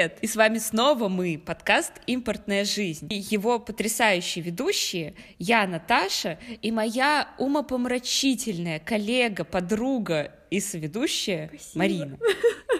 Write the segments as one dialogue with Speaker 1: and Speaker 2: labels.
Speaker 1: Привет! И с вами снова мы, подкаст «Импортная жизнь». И его потрясающие ведущие я, Наташа, и моя умопомрачительная коллега, подруга и соведущая Спасибо. Марина.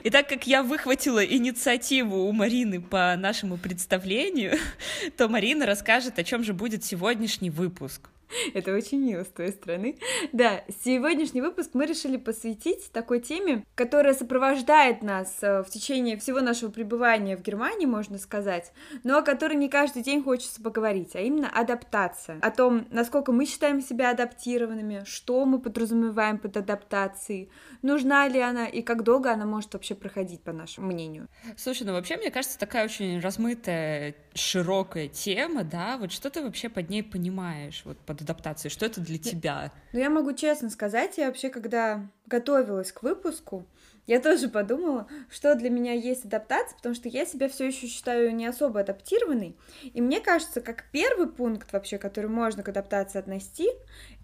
Speaker 1: И так как я выхватила инициативу у Марины по нашему представлению, то Марина расскажет, о чем же будет сегодняшний выпуск.
Speaker 2: Это очень мило с твоей стороны. Да, сегодняшний выпуск мы решили посвятить такой теме, которая сопровождает нас э, в течение всего нашего пребывания в Германии, можно сказать, но о которой не каждый день хочется поговорить, а именно адаптация. О том, насколько мы считаем себя адаптированными, что мы подразумеваем под адаптацией, нужна ли она и как долго она может вообще проходить, по нашему мнению.
Speaker 1: Слушай, ну вообще, мне кажется, такая очень размытая, широкая тема, да, вот что ты вообще под ней понимаешь, вот под адаптацией, что это для тебя?
Speaker 2: Ну, я могу честно сказать, я вообще, когда готовилась к выпуску, я тоже подумала, что для меня есть адаптация, потому что я себя все еще считаю не особо адаптированной. И мне кажется, как первый пункт вообще, который можно к адаптации отнести,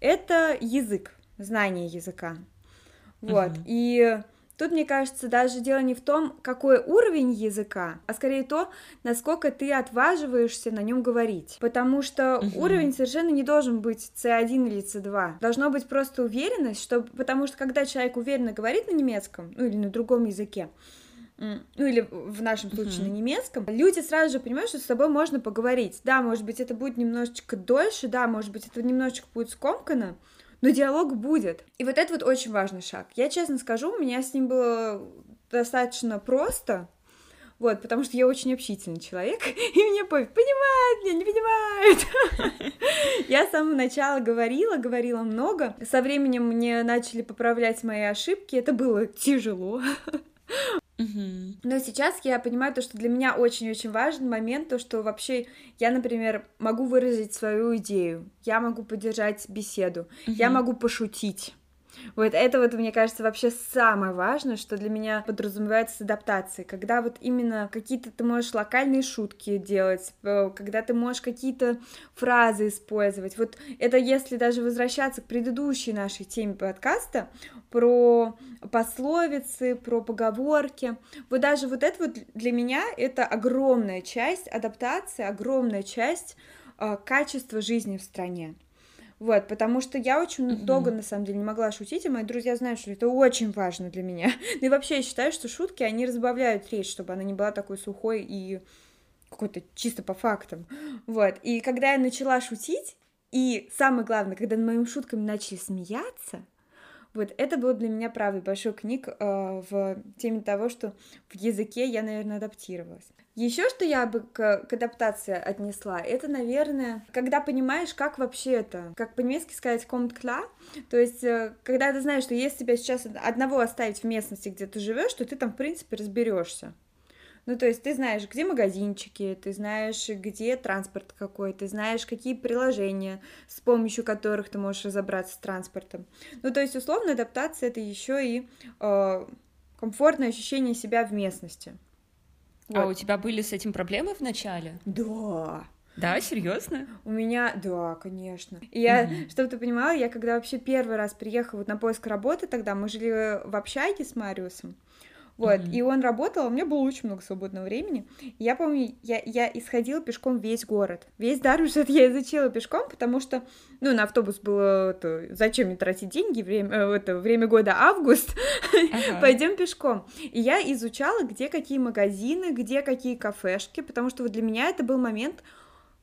Speaker 2: это язык, знание языка. Вот. Uh-huh. И Тут, мне кажется, даже дело не в том, какой уровень языка, а скорее то, насколько ты отваживаешься на нем говорить. Потому что угу. уровень совершенно не должен быть C1 или C2. Должно быть просто уверенность, что... потому что когда человек уверенно говорит на немецком, ну или на другом языке, ну или в нашем случае uh-huh. на немецком, люди сразу же понимают, что с тобой можно поговорить. Да, может быть, это будет немножечко дольше, да, может быть, это немножечко будет скомкано, но диалог будет. И вот это вот очень важный шаг. Я честно скажу, у меня с ним было достаточно просто, вот, потому что я очень общительный человек, и мне пофиг, понимает меня, не понимает. Я с самого начала говорила, говорила много. Со временем мне начали поправлять мои ошибки, это было тяжело. Но сейчас я понимаю то, что для меня очень-очень важный момент, то, что вообще я, например, могу выразить свою идею, я могу поддержать беседу, угу. я могу пошутить. Вот это вот, мне кажется, вообще самое важное, что для меня подразумевается с адаптацией, когда вот именно какие-то ты можешь локальные шутки делать, э, когда ты можешь какие-то фразы использовать. Вот это если даже возвращаться к предыдущей нашей теме подкаста про пословицы, про поговорки. Вот даже вот это вот для меня это огромная часть адаптации, огромная часть э, качества жизни в стране. Вот, потому что я очень uh-huh. долго, на самом деле, не могла шутить, и мои друзья знают, что это очень важно для меня. Ну и вообще, я считаю, что шутки, они разбавляют речь, чтобы она не была такой сухой и какой-то чисто по фактам. Вот, и когда я начала шутить, и самое главное, когда над моими шутками начали смеяться, вот это был для меня правый большой книг э, в теме того, что в языке я, наверное, адаптировалась. Еще что я бы к, к адаптации отнесла, это, наверное, когда понимаешь, как вообще это, как по-немецки сказать комт кла, то есть, э, когда ты знаешь, что если тебя сейчас одного оставить в местности, где ты живешь, то ты там, в принципе, разберешься. Ну, то есть ты знаешь, где магазинчики, ты знаешь, где транспорт какой, ты знаешь, какие приложения, с помощью которых ты можешь разобраться с транспортом. Ну, то есть, условно, адаптация это еще и э, комфортное ощущение себя в местности.
Speaker 1: Вот. А у тебя были с этим проблемы в начале?
Speaker 2: Да.
Speaker 1: Да, серьезно?
Speaker 2: У меня, да, конечно. И я, mm чтобы ты понимала, я когда вообще первый раз приехала вот на поиск работы, тогда мы жили в общаге с Мариусом. Вот, mm-hmm. и он работал, у меня было очень много свободного времени. Я помню, я, я исходила пешком весь город. Весь Дармштадт я изучила пешком, потому что, ну, на автобус было, то, зачем мне тратить деньги, время, э, это, время года август, ага. пойдем пешком. И я изучала, где какие магазины, где какие кафешки, потому что вот для меня это был момент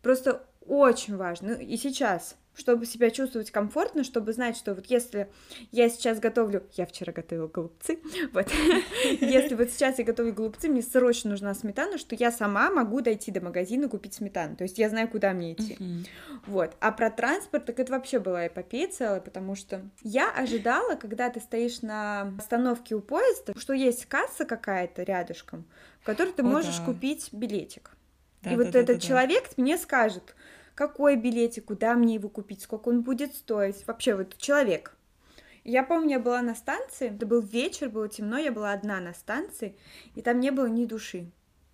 Speaker 2: просто очень важный. Ну, и сейчас чтобы себя чувствовать комфортно, чтобы знать, что вот если я сейчас готовлю, я вчера готовила голубцы, вот, если вот сейчас я готовлю голубцы, мне срочно нужна сметана, что я сама могу дойти до магазина купить сметану, то есть я знаю, куда мне идти, вот, а про транспорт, так это вообще была эпопея целая, потому что я ожидала, когда ты стоишь на остановке у поезда, что есть касса какая-то рядышком, в которой ты можешь купить билетик, и вот этот человек мне скажет, какой билетик, куда мне его купить, сколько он будет стоить, вообще вот человек. Я помню, я была на станции, это был вечер, было темно, я была одна на станции, и там не было ни души.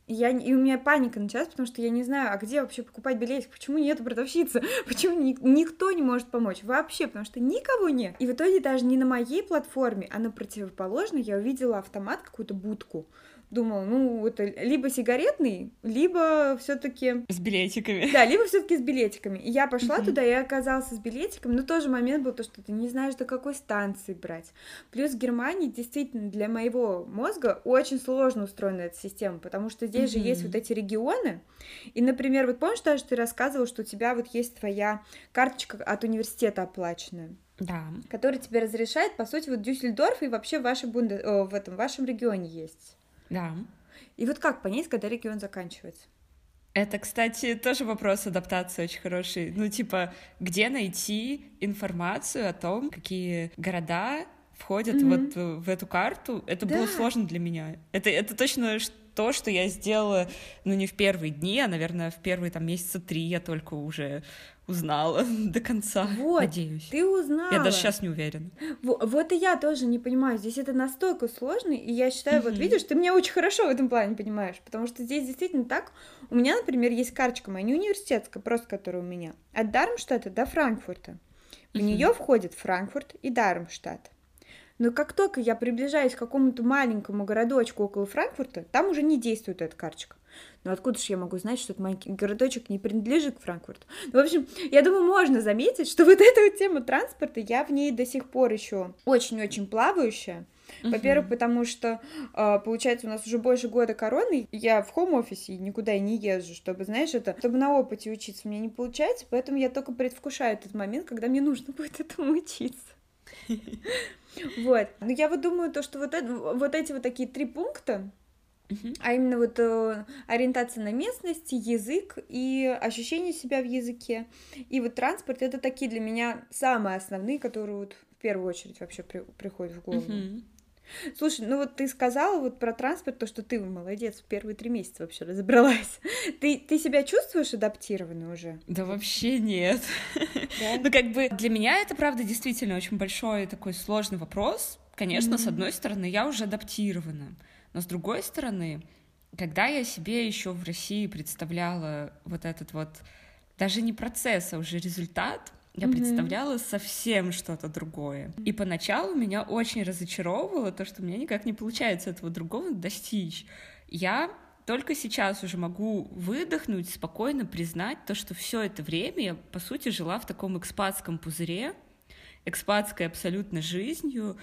Speaker 2: И, я, и у меня паника началась, потому что я не знаю, а где вообще покупать билетик, почему нет продавщицы, почему ни, никто не может помочь, вообще, потому что никого нет. И в итоге даже не на моей платформе, а на противоположной я увидела автомат, какую-то будку, думала, ну, это либо сигаретный, либо все таки
Speaker 1: С билетиками.
Speaker 2: Да, либо все таки с билетиками. И я пошла туда и оказалась с билетиками, но тоже момент был то, что ты не знаешь, до какой станции брать. Плюс в Германии действительно для моего мозга очень сложно устроена эта система, потому что здесь же есть вот эти регионы, и, например, вот помнишь, даже ты рассказывал, что у тебя вот есть твоя карточка от университета оплаченная?
Speaker 1: Да.
Speaker 2: Который тебе разрешает, по сути, вот Дюссельдорф и вообще в, вашей бунде... О, в этом в вашем регионе есть.
Speaker 1: Да.
Speaker 2: И вот как понять, когда регион заканчивается?
Speaker 1: Это, кстати, тоже вопрос адаптации очень хороший. Ну, типа, где найти информацию о том, какие города входят mm-hmm. вот в эту карту? Это да. было сложно для меня. Это, это точно то, что я сделала, ну, не в первые дни, а, наверное, в первые там месяца три я только уже узнала до конца.
Speaker 2: Вот,
Speaker 1: надеюсь.
Speaker 2: Ты узнала.
Speaker 1: Я даже сейчас не уверена.
Speaker 2: Вот, вот и я тоже не понимаю. Здесь это настолько сложно, и я считаю, вот видишь, ты меня очень хорошо в этом плане понимаешь, потому что здесь действительно так. У меня, например, есть карточка моя, не университетская, просто которая у меня, от Дармштадта до Франкфурта. В нее входит Франкфурт и Дармштадт. Но как только я приближаюсь к какому-то маленькому городочку около Франкфурта, там уже не действует эта карточка. Но откуда же я могу знать, что этот маленький городочек не принадлежит к Франкфурту? Ну, в общем, я думаю, можно заметить, что вот эта вот тема транспорта, я в ней до сих пор еще очень-очень плавающая. Во-первых, потому что, а, получается, у нас уже больше года короны, я в хоум-офисе никуда и не езжу, чтобы, знаешь, это, чтобы на опыте учиться, меня не получается, поэтому я только предвкушаю этот момент, когда мне нужно будет этому учиться. Вот. Но я вот думаю, то, что вот, это, вот эти вот такие три пункта, Uh-huh. А именно вот э, ориентация на местность, язык и ощущение себя в языке. И вот транспорт это такие для меня самые основные, которые вот в первую очередь вообще при, приходят в голову. Uh-huh. Слушай, ну вот ты сказала вот про транспорт, то, что ты молодец, в первые три месяца вообще разобралась. Ты, ты себя чувствуешь адаптированной уже?
Speaker 1: Да вообще нет. Да? ну как бы для меня это, правда, действительно очень большой такой сложный вопрос. Конечно, mm-hmm. с одной стороны, я уже адаптирована, но с другой стороны, когда я себе еще в России представляла вот этот вот даже не процесс, а уже результат, я mm-hmm. представляла совсем что-то другое. И поначалу меня очень разочаровывало то, что у меня никак не получается этого другого достичь. Я только сейчас уже могу выдохнуть, спокойно признать то, что все это время я, по сути, жила в таком экспатском пузыре, экспатской абсолютно жизнью,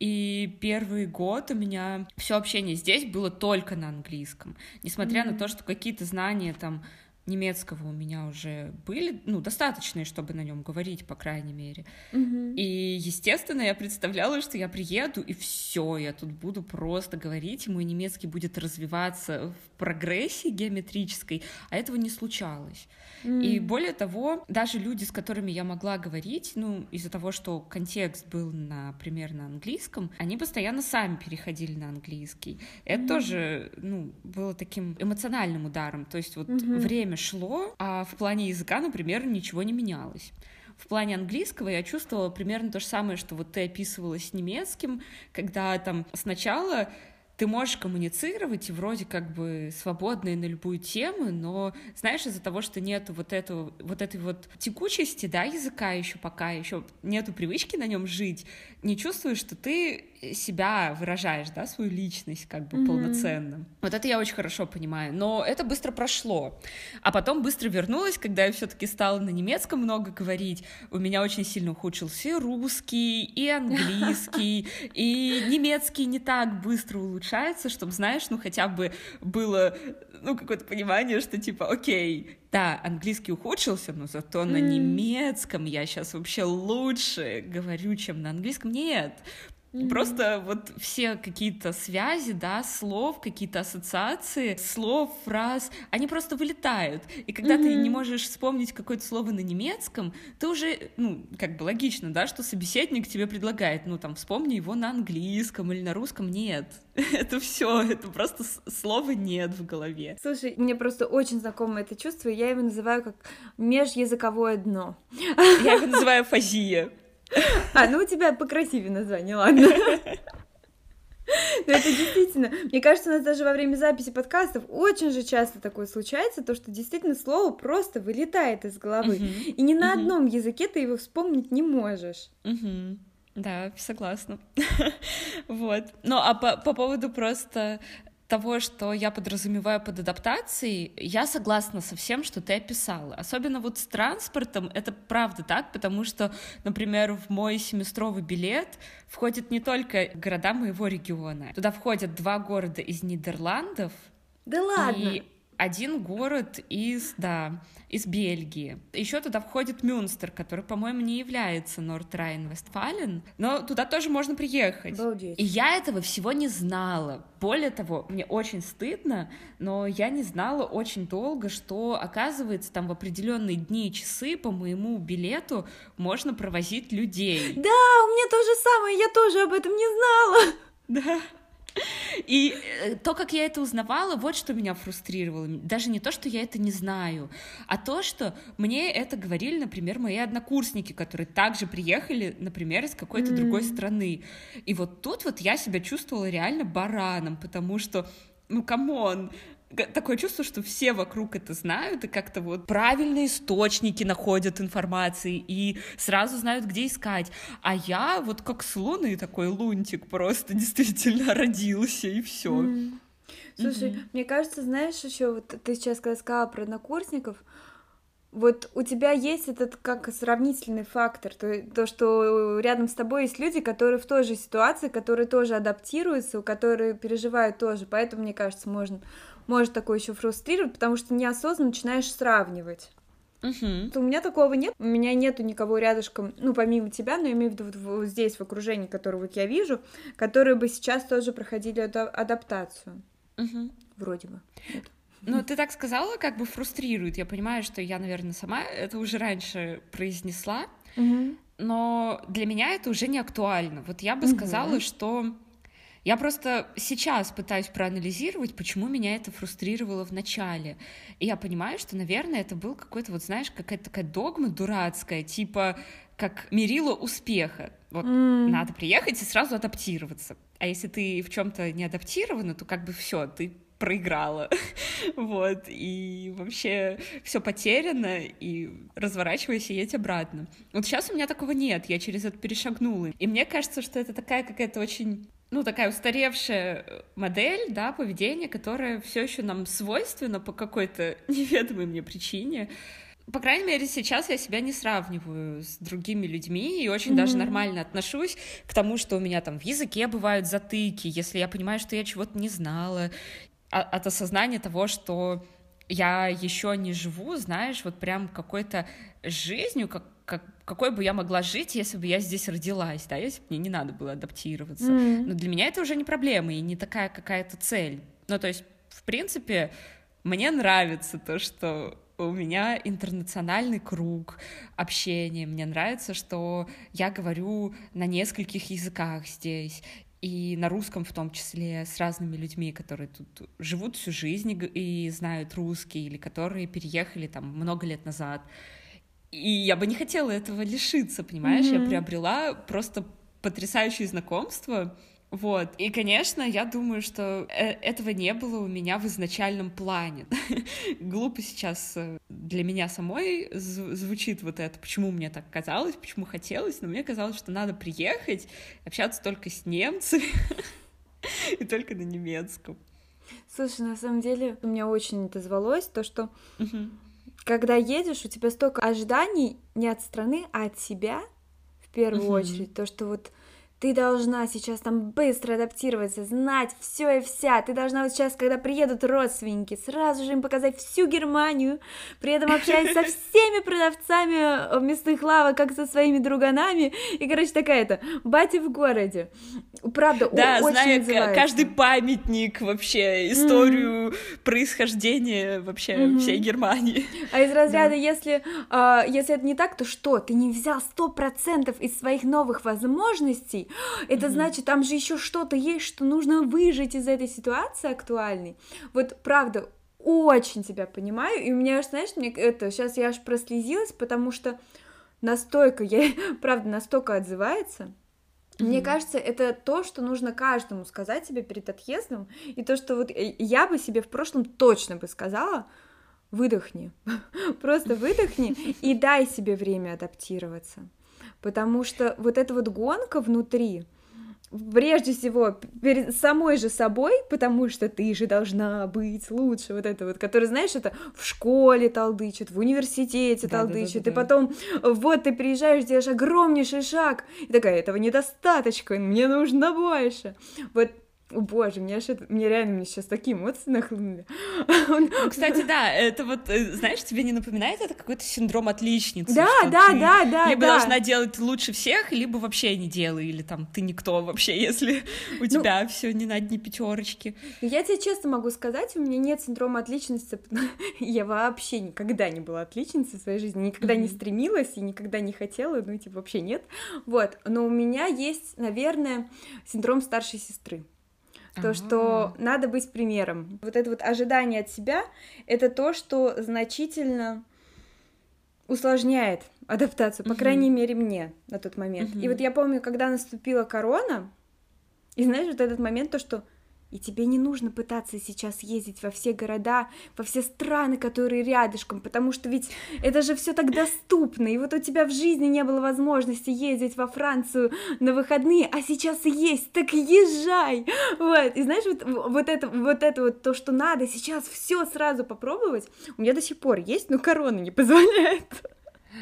Speaker 1: и первый год у меня все общение здесь было только на английском. Несмотря mm-hmm. на то, что какие-то знания там немецкого у меня уже были, ну, достаточные, чтобы на нем говорить, по крайней мере. Mm-hmm. И, естественно, я представляла, что я приеду, и все, я тут буду просто говорить, и мой немецкий будет развиваться в прогрессии геометрической, а этого не случалось. Mm. И более того, даже люди, с которыми я могла говорить, ну, из-за того, что контекст был, например, на английском, они постоянно сами переходили на английский. Это mm. тоже, ну, было таким эмоциональным ударом. То есть вот mm-hmm. время шло, а в плане языка, например, ничего не менялось. В плане английского я чувствовала примерно то же самое, что вот ты описывала с немецким, когда там сначала ты можешь коммуницировать и вроде как бы свободно на любую тему, но знаешь, из-за того, что нету вот этого, вот этой вот текучести, да, языка еще пока, еще нету привычки на нем жить, не чувствуешь, что ты себя выражаешь, да, свою личность как бы mm-hmm. полноценно. Вот это я очень хорошо понимаю, но это быстро прошло. А потом быстро вернулась, когда я все-таки стала на немецком много говорить. У меня очень сильно ухудшился и русский, и английский, и немецкий не так быстро улучшается, чтобы, знаешь, ну хотя бы было ну, какое-то понимание, что типа, окей, да, английский ухудшился, но зато mm. на немецком я сейчас вообще лучше говорю, чем на английском. Нет, Mm-hmm. Просто вот все какие-то связи, да, слов, какие-то ассоциации, слов, фраз, они просто вылетают. И когда mm-hmm. ты не можешь вспомнить какое-то слово на немецком, ты уже, ну, как бы логично, да, что собеседник тебе предлагает, ну, там, вспомни его на английском или на русском. Нет, это все, это просто слова нет в голове.
Speaker 2: Слушай, мне просто очень знакомо это чувство, я его называю как межязыковое дно.
Speaker 1: Я его называю фазия.
Speaker 2: А, ну у тебя покрасивее название, ладно. Но это действительно, мне кажется, у нас даже во время записи подкастов очень же часто такое случается, то, что действительно слово просто вылетает из головы, uh-huh. и ни на uh-huh. одном языке ты его вспомнить не можешь.
Speaker 1: Uh-huh. Да, согласна. вот. Ну, а по, по поводу просто того, что я подразумеваю под адаптацией, я согласна со всем, что ты описала. Особенно вот с транспортом это правда так, потому что, например, в мой семестровый билет входят не только города моего региона. Туда входят два города из Нидерландов.
Speaker 2: Да ладно.
Speaker 1: И один город из, да, из Бельгии. Еще туда входит Мюнстер, который, по-моему, не является Норд-Райн-Вестфален, но туда тоже можно приехать.
Speaker 2: Обалдеть.
Speaker 1: И я этого всего не знала. Более того, мне очень стыдно, но я не знала очень долго, что, оказывается, там в определенные дни и часы по моему билету можно провозить людей.
Speaker 2: Да, у меня то же самое, я тоже об этом не знала.
Speaker 1: Да. И э, то, как я это узнавала, вот что меня фрустрировало. Даже не то, что я это не знаю, а то, что мне это говорили, например, мои однокурсники, которые также приехали, например, из какой-то мм. другой страны. И вот тут вот я себя чувствовала реально бараном, потому что ну, come on, такое чувство, что все вокруг это знают и как-то вот правильные источники находят информации и сразу знают, где искать. А я вот как с луны такой лунтик просто действительно родился и все. Mm.
Speaker 2: Слушай, mm-hmm. мне кажется, знаешь, еще вот ты сейчас когда сказала про однокурсников, вот у тебя есть этот как сравнительный фактор, то, то, что рядом с тобой есть люди, которые в той же ситуации, которые тоже адаптируются, которые переживают тоже, поэтому, мне кажется, можно может такое еще фрустрировать, потому что неосознанно начинаешь сравнивать.
Speaker 1: Угу.
Speaker 2: У меня такого нет. У меня нету никого рядышком, ну, помимо тебя, но я имею в виду вот, вот здесь, в окружении, которое вот я вижу, которые бы сейчас тоже проходили адаптацию.
Speaker 1: Угу.
Speaker 2: Вроде бы. Нет.
Speaker 1: Ну, ты так сказала, как бы фрустрирует. Я понимаю, что я, наверное, сама это уже раньше произнесла,
Speaker 2: угу.
Speaker 1: но для меня это уже не актуально. Вот я бы угу. сказала, что я просто сейчас пытаюсь проанализировать, почему меня это фрустрировало в начале. И я понимаю, что, наверное, это был какой-то, вот знаешь, какая-то такая догма дурацкая, типа как мерило успеха. Вот mm. надо приехать и сразу адаптироваться. А если ты в чем-то не адаптирована, то как бы все, ты проиграла. вот, и вообще все потеряно, и разворачивайся и едь обратно. Вот сейчас у меня такого нет, я через это перешагнула. И мне кажется, что это такая какая-то очень ну, такая устаревшая э, модель, да, поведения, которая все еще нам свойственна по какой-то неведомой мне причине. По крайней мере, сейчас я себя не сравниваю с другими людьми и очень mm-hmm. даже нормально отношусь к тому, что у меня там в языке бывают затыки, если я понимаю, что я чего-то не знала, а, от осознания того, что я еще не живу, знаешь, вот прям какой-то жизнью, как, как, какой бы я могла жить, если бы я здесь родилась, да, если бы мне не надо было адаптироваться.
Speaker 2: Mm.
Speaker 1: Но для меня это уже не проблема и не такая какая-то цель. Ну, то есть, в принципе, мне нравится то, что у меня интернациональный круг общения. Мне нравится, что я говорю на нескольких языках здесь и на русском в том числе, с разными людьми, которые тут живут всю жизнь и знают русский, или которые переехали там много лет назад. И я бы не хотела этого лишиться, понимаешь? Mm-hmm. Я приобрела просто потрясающие знакомства, вот. И, конечно, я думаю, что э, этого не было у меня в изначальном плане. Глупо сейчас э, для меня самой звучит вот это, почему мне так казалось, почему хотелось, но мне казалось, что надо приехать, общаться только с немцами и только на немецком.
Speaker 2: Слушай, на самом деле, у меня очень это звалось, то, что когда едешь, у тебя столько ожиданий не от страны, а от себя в первую очередь. То, что вот ты должна сейчас там быстро адаптироваться, знать все и вся. Ты должна вот сейчас, когда приедут родственники, сразу же им показать всю Германию, при этом общаясь со всеми продавцами мясных лавок, как со своими друганами. И, короче, такая-то, батя в городе. Правда,
Speaker 1: да,
Speaker 2: очень
Speaker 1: зная
Speaker 2: называется.
Speaker 1: каждый памятник вообще, историю mm-hmm. происхождения вообще mm-hmm. всей Германии.
Speaker 2: А из разряда, да. если, э, если это не так, то что? Ты не взял сто процентов из своих новых возможностей, это mm-hmm. значит, там же еще что-то есть, что нужно выжить из этой ситуации актуальной. Вот правда, очень тебя понимаю, и у меня, знаешь, мне это, сейчас я аж прослезилась, потому что настолько, я, правда, настолько отзывается. Мне кажется, это то, что нужно каждому сказать себе перед отъездом, и то, что вот э, я бы себе в прошлом точно бы сказала, выдохни, просто выдохни и дай себе время адаптироваться потому что вот эта вот гонка внутри, прежде всего перед самой же собой, потому что ты же должна быть лучше, вот это вот, который, знаешь, это в школе толдычит, в университете да, толдычит, да, да, да, и потом вот ты приезжаешь, делаешь огромнейший шаг, и такая, этого недостаточно, мне нужно больше. Вот о боже, мне, аж это, мне реально мне сейчас такие эмоции нахлынули.
Speaker 1: Ну, кстати, да, это вот, э, знаешь, тебе не напоминает это какой-то синдром отличницы?
Speaker 2: Да, да, да, да.
Speaker 1: Либо
Speaker 2: да.
Speaker 1: должна делать лучше всех, либо вообще не делай, или там ты никто вообще, если у ну, тебя все не на дне пятерочки.
Speaker 2: Я тебе честно могу сказать, у меня нет синдрома отличницы. Я вообще никогда не была отличницей в своей жизни, никогда не стремилась и никогда не хотела, ну, типа, вообще нет. Вот, но у меня есть, наверное, синдром старшей сестры то, что надо быть примером. Вот это вот ожидание от себя — это то, что значительно усложняет адаптацию, по крайней мере, мне на тот момент. И вот я помню, когда наступила корона, и знаешь, вот этот момент, то, что и тебе не нужно пытаться сейчас ездить во все города, во все страны, которые рядышком, потому что ведь это же все так доступно. И вот у тебя в жизни не было возможности ездить во Францию на выходные, а сейчас есть, так езжай. Вот. И знаешь, вот, вот это вот это вот то, что надо сейчас все сразу попробовать, у меня до сих пор есть, но корона не позволяет.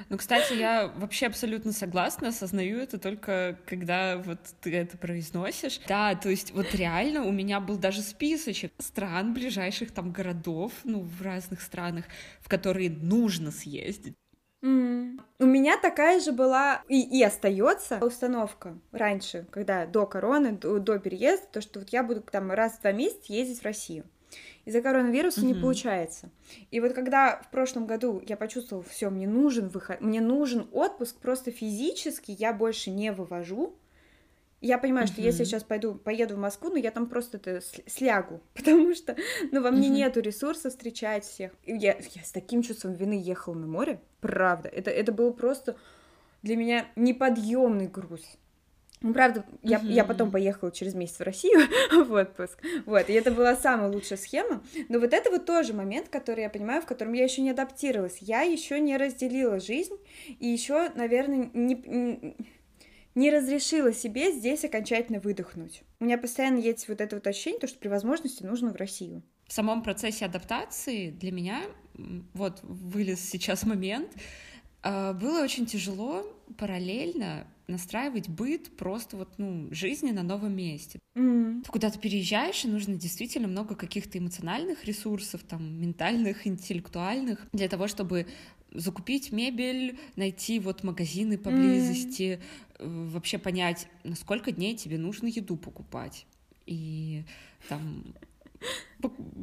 Speaker 1: Ну, кстати, я вообще абсолютно согласна, осознаю это только когда вот ты это произносишь. Да, то есть вот реально у меня был даже списочек стран, ближайших там городов, ну, в разных странах, в которые нужно съездить.
Speaker 2: Mm. У меня такая же была и, и остается установка раньше, когда до короны, до, до переезда, то, что вот я буду там раз в два месяца ездить в Россию из-за коронавируса mm-hmm. не получается. И вот когда в прошлом году я почувствовала, все, мне нужен выход, мне нужен отпуск просто физически, я больше не вывожу. Я понимаю, mm-hmm. что если я сейчас пойду, поеду в Москву, ну я там просто это слягу, потому что, ну, во мне mm-hmm. нету ресурса встречать всех. И я, я с таким чувством вины ехала на море, правда. Это, это было просто для меня неподъемный груз. Ну, правда, я, uh-huh. я потом поехала через месяц в Россию в отпуск. Вот, и это была самая лучшая схема. Но вот это вот тоже момент, который я понимаю, в котором я еще не адаптировалась. Я еще не разделила жизнь, и еще, наверное, не, не разрешила себе здесь окончательно выдохнуть. У меня постоянно есть вот это вот ощущение, то, что при возможности нужно в Россию.
Speaker 1: В самом процессе адаптации для меня, вот вылез сейчас момент, а, было очень тяжело параллельно настраивать быт просто вот, ну, жизни на новом месте.
Speaker 2: Mm.
Speaker 1: Ты куда-то переезжаешь, и нужно действительно много каких-то эмоциональных ресурсов, там, ментальных, интеллектуальных, для того, чтобы закупить мебель, найти вот магазины поблизости, mm. вообще понять, на сколько дней тебе нужно еду покупать. И там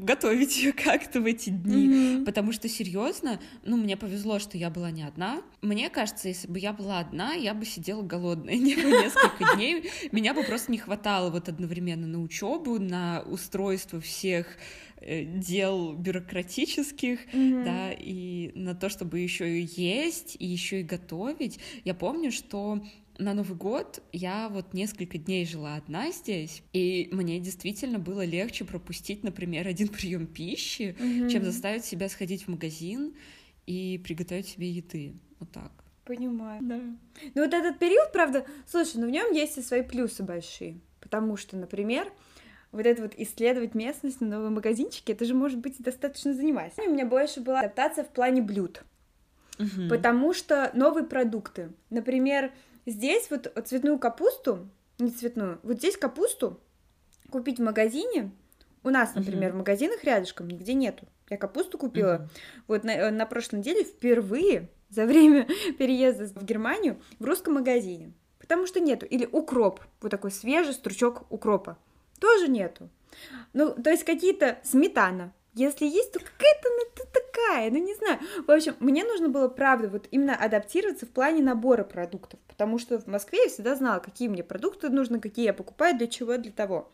Speaker 1: готовить ее как-то в эти дни, mm-hmm. потому что серьезно, ну мне повезло, что я была не одна. Мне кажется, если бы я была одна, я бы сидела голодная не несколько дней, меня бы просто не хватало вот одновременно на учебу, на устройство всех э, дел бюрократических, mm-hmm. да, и на то, чтобы еще и есть, и еще и готовить. Я помню, что на Новый год я вот несколько дней жила одна здесь, и мне действительно было легче пропустить, например, один прием пищи, mm-hmm. чем заставить себя сходить в магазин и приготовить себе еды. Вот так.
Speaker 2: Понимаю.
Speaker 1: Да.
Speaker 2: Ну вот этот период, правда, слушай, ну в нем есть и свои плюсы большие, потому что, например, вот это вот исследовать местность на новые магазинчики, это же может быть достаточно занимательно. У меня больше была адаптация в плане блюд,
Speaker 1: угу.
Speaker 2: потому что новые продукты, например, Здесь вот цветную капусту, не цветную, вот здесь капусту купить в магазине, у нас, например, uh-huh. в магазинах рядышком нигде нету. Я капусту купила uh-huh. вот на, э, на прошлой неделе впервые за время переезда в Германию в русском магазине. Потому что нету. Или укроп, вот такой свежий стручок укропа. Тоже нету. Ну, то есть какие-то сметана. Если есть, то какая-то ну, такая, ну не знаю. В общем, мне нужно было, правда, вот именно адаптироваться в плане набора продуктов, потому что в Москве я всегда знала, какие мне продукты нужны, какие я покупаю, для чего, для того.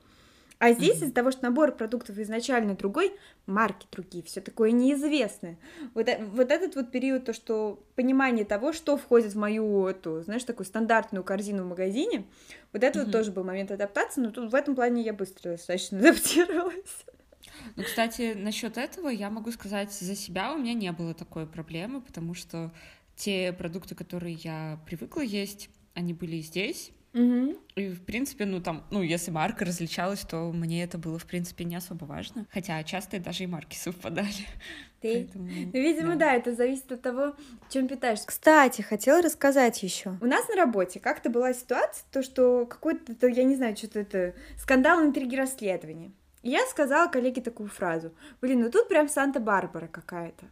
Speaker 2: А здесь mm-hmm. из-за того, что набор продуктов изначально другой, марки другие, все такое неизвестное. Вот, э, вот этот вот период, то, что понимание того, что входит в мою эту, знаешь, такую стандартную корзину в магазине, вот это mm-hmm. вот тоже был момент адаптации, но тут в этом плане я быстро достаточно адаптировалась.
Speaker 1: Ну, кстати, насчет этого я могу сказать за себя, у меня не было такой проблемы, потому что те продукты, которые я привыкла есть, они были здесь.
Speaker 2: Мгм.
Speaker 1: И, в принципе, ну там, ну, если марка различалась, то мне это было, в принципе, не особо важно. Хотя часто даже и марки совпадали.
Speaker 2: Ты?
Speaker 1: Поэтому,
Speaker 2: Ну, видимо,
Speaker 1: да.
Speaker 2: да. это зависит от того, чем питаешься. Кстати, хотела рассказать еще. У нас на работе как-то была ситуация, то, что какой-то, то, я не знаю, что-то это, скандал, интриги, расследования. Я сказала коллеге такую фразу. Блин, ну тут прям Санта-Барбара какая-то.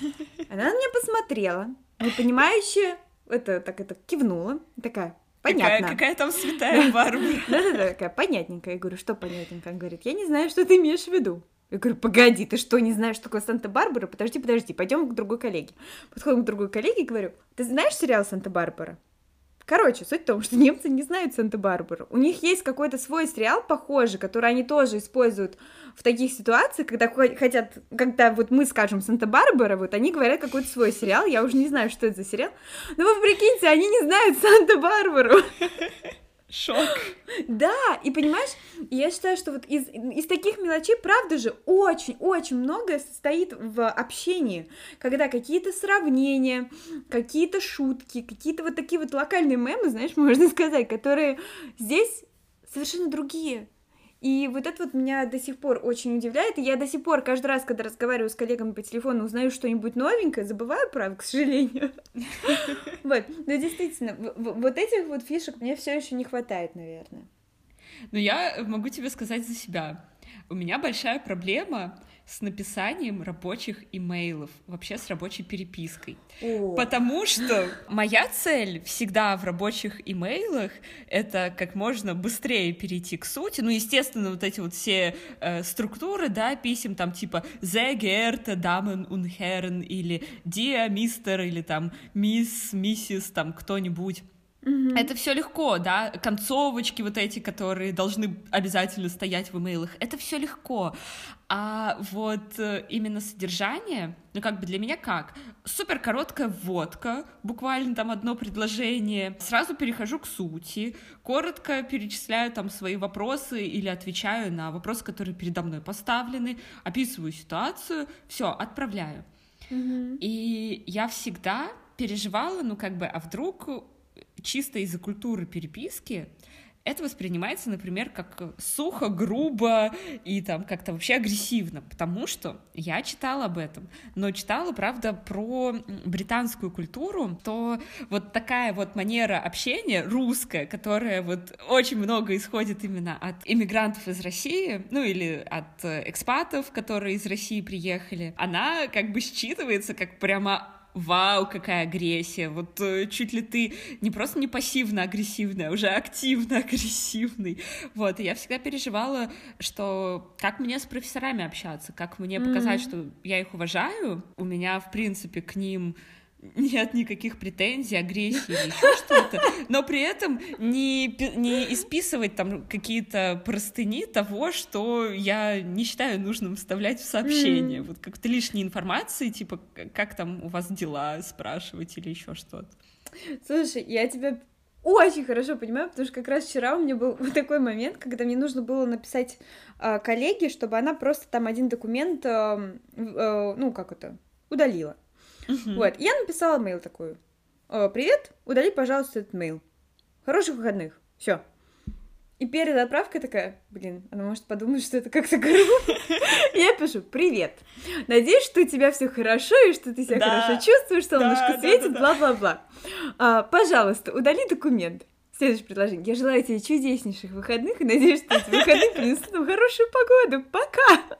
Speaker 2: Она на меня посмотрела, непонимающе, это, так это, кивнула, такая,
Speaker 1: Какая,
Speaker 2: понятно.
Speaker 1: какая там святая Барбара.
Speaker 2: Да-да-да, такая понятненькая. Я говорю, что понятненько? Она говорит, я не знаю, что ты имеешь в виду. Я говорю, погоди, ты что, не знаешь, что такое Санта-Барбара? Подожди, подожди, пойдем к другой коллеге. Подходим к другой коллеге и говорю, ты знаешь сериал Санта-Барбара? Короче, суть в том, что немцы не знают Санта-Барбару. У них есть какой-то свой сериал похожий, который они тоже используют в таких ситуациях, когда хо- хотят, когда вот мы скажем Санта-Барбара, вот они говорят какой-то свой сериал, я уже не знаю, что это за сериал, но вы прикиньте, они не знают Санта-Барбару.
Speaker 1: Шок.
Speaker 2: Да, и понимаешь, я считаю, что вот из, из таких мелочей, правда же, очень-очень многое состоит в общении, когда какие-то сравнения, какие-то шутки, какие-то вот такие вот локальные мемы, знаешь, можно сказать, которые здесь совершенно другие. И вот это вот меня до сих пор очень удивляет, и я до сих пор каждый раз, когда разговариваю с коллегами по телефону, узнаю что-нибудь новенькое, забываю, правда, к сожалению. Вот, но действительно, вот этих вот фишек мне все еще не хватает, наверное.
Speaker 1: Но я могу тебе сказать за себя. У меня большая проблема с написанием рабочих имейлов, вообще с рабочей перепиской. Потому что моя цель всегда в рабочих имейлах — это как можно быстрее перейти к сути. Ну, естественно, вот эти вот все э, структуры, да, писем там типа «Sehr geehrte Damen und Herren» или «Dear Mister» или там «Miss», «Mrs», там кто-нибудь. Это все легко, да, концовочки вот эти, которые должны обязательно стоять в имейлах, это все легко. А вот э, именно содержание, ну как бы для меня как? Супер короткая вводка, буквально там одно предложение, сразу перехожу к сути, коротко перечисляю там свои вопросы или отвечаю на вопросы, которые передо мной поставлены, описываю ситуацию, все, отправляю. И я всегда переживала, ну как бы, а вдруг чисто из-за культуры переписки это воспринимается, например, как сухо, грубо и там как-то вообще агрессивно, потому что я читала об этом, но читала, правда, про британскую культуру, то вот такая вот манера общения русская, которая вот очень много исходит именно от иммигрантов из России, ну или от э, экспатов, которые из России приехали, она как бы считывается как прямо Вау, какая агрессия! Вот э, чуть ли ты не просто не пассивно-агрессивный, а уже активно-агрессивный. Вот, и я всегда переживала, что как мне с профессорами общаться, как мне показать, что я их уважаю, у меня, в принципе, к ним нет никаких претензий, агрессии или еще что-то, но при этом не, не исписывать там какие-то простыни того, что я не считаю нужным вставлять в сообщение. Вот как-то лишней информации, типа, как там у вас дела, спрашивать или еще что-то.
Speaker 2: Слушай, я тебя очень хорошо понимаю, потому что как раз вчера у меня был вот такой момент, когда мне нужно было написать а, коллеге, чтобы она просто там один документ, в- э, ну как это, удалила. Вот, я написала мейл такой. «Э, Привет, удали, пожалуйста, этот мейл. Хороших выходных. Все. И перед отправкой такая, блин, она может подумать, что это как-то грубо. Я пишу, привет. Надеюсь, что у тебя все хорошо и что ты себя
Speaker 1: Да.
Speaker 2: хорошо чувствуешь, солнышко
Speaker 1: да,
Speaker 2: светит,
Speaker 1: да.
Speaker 2: бла-бла-бла. А, Пожалуйста, удали документ. Следующее предложение. Я желаю тебе чудеснейших выходных и надеюсь, что эти выходные принесут нам хорошую погоду. Пока!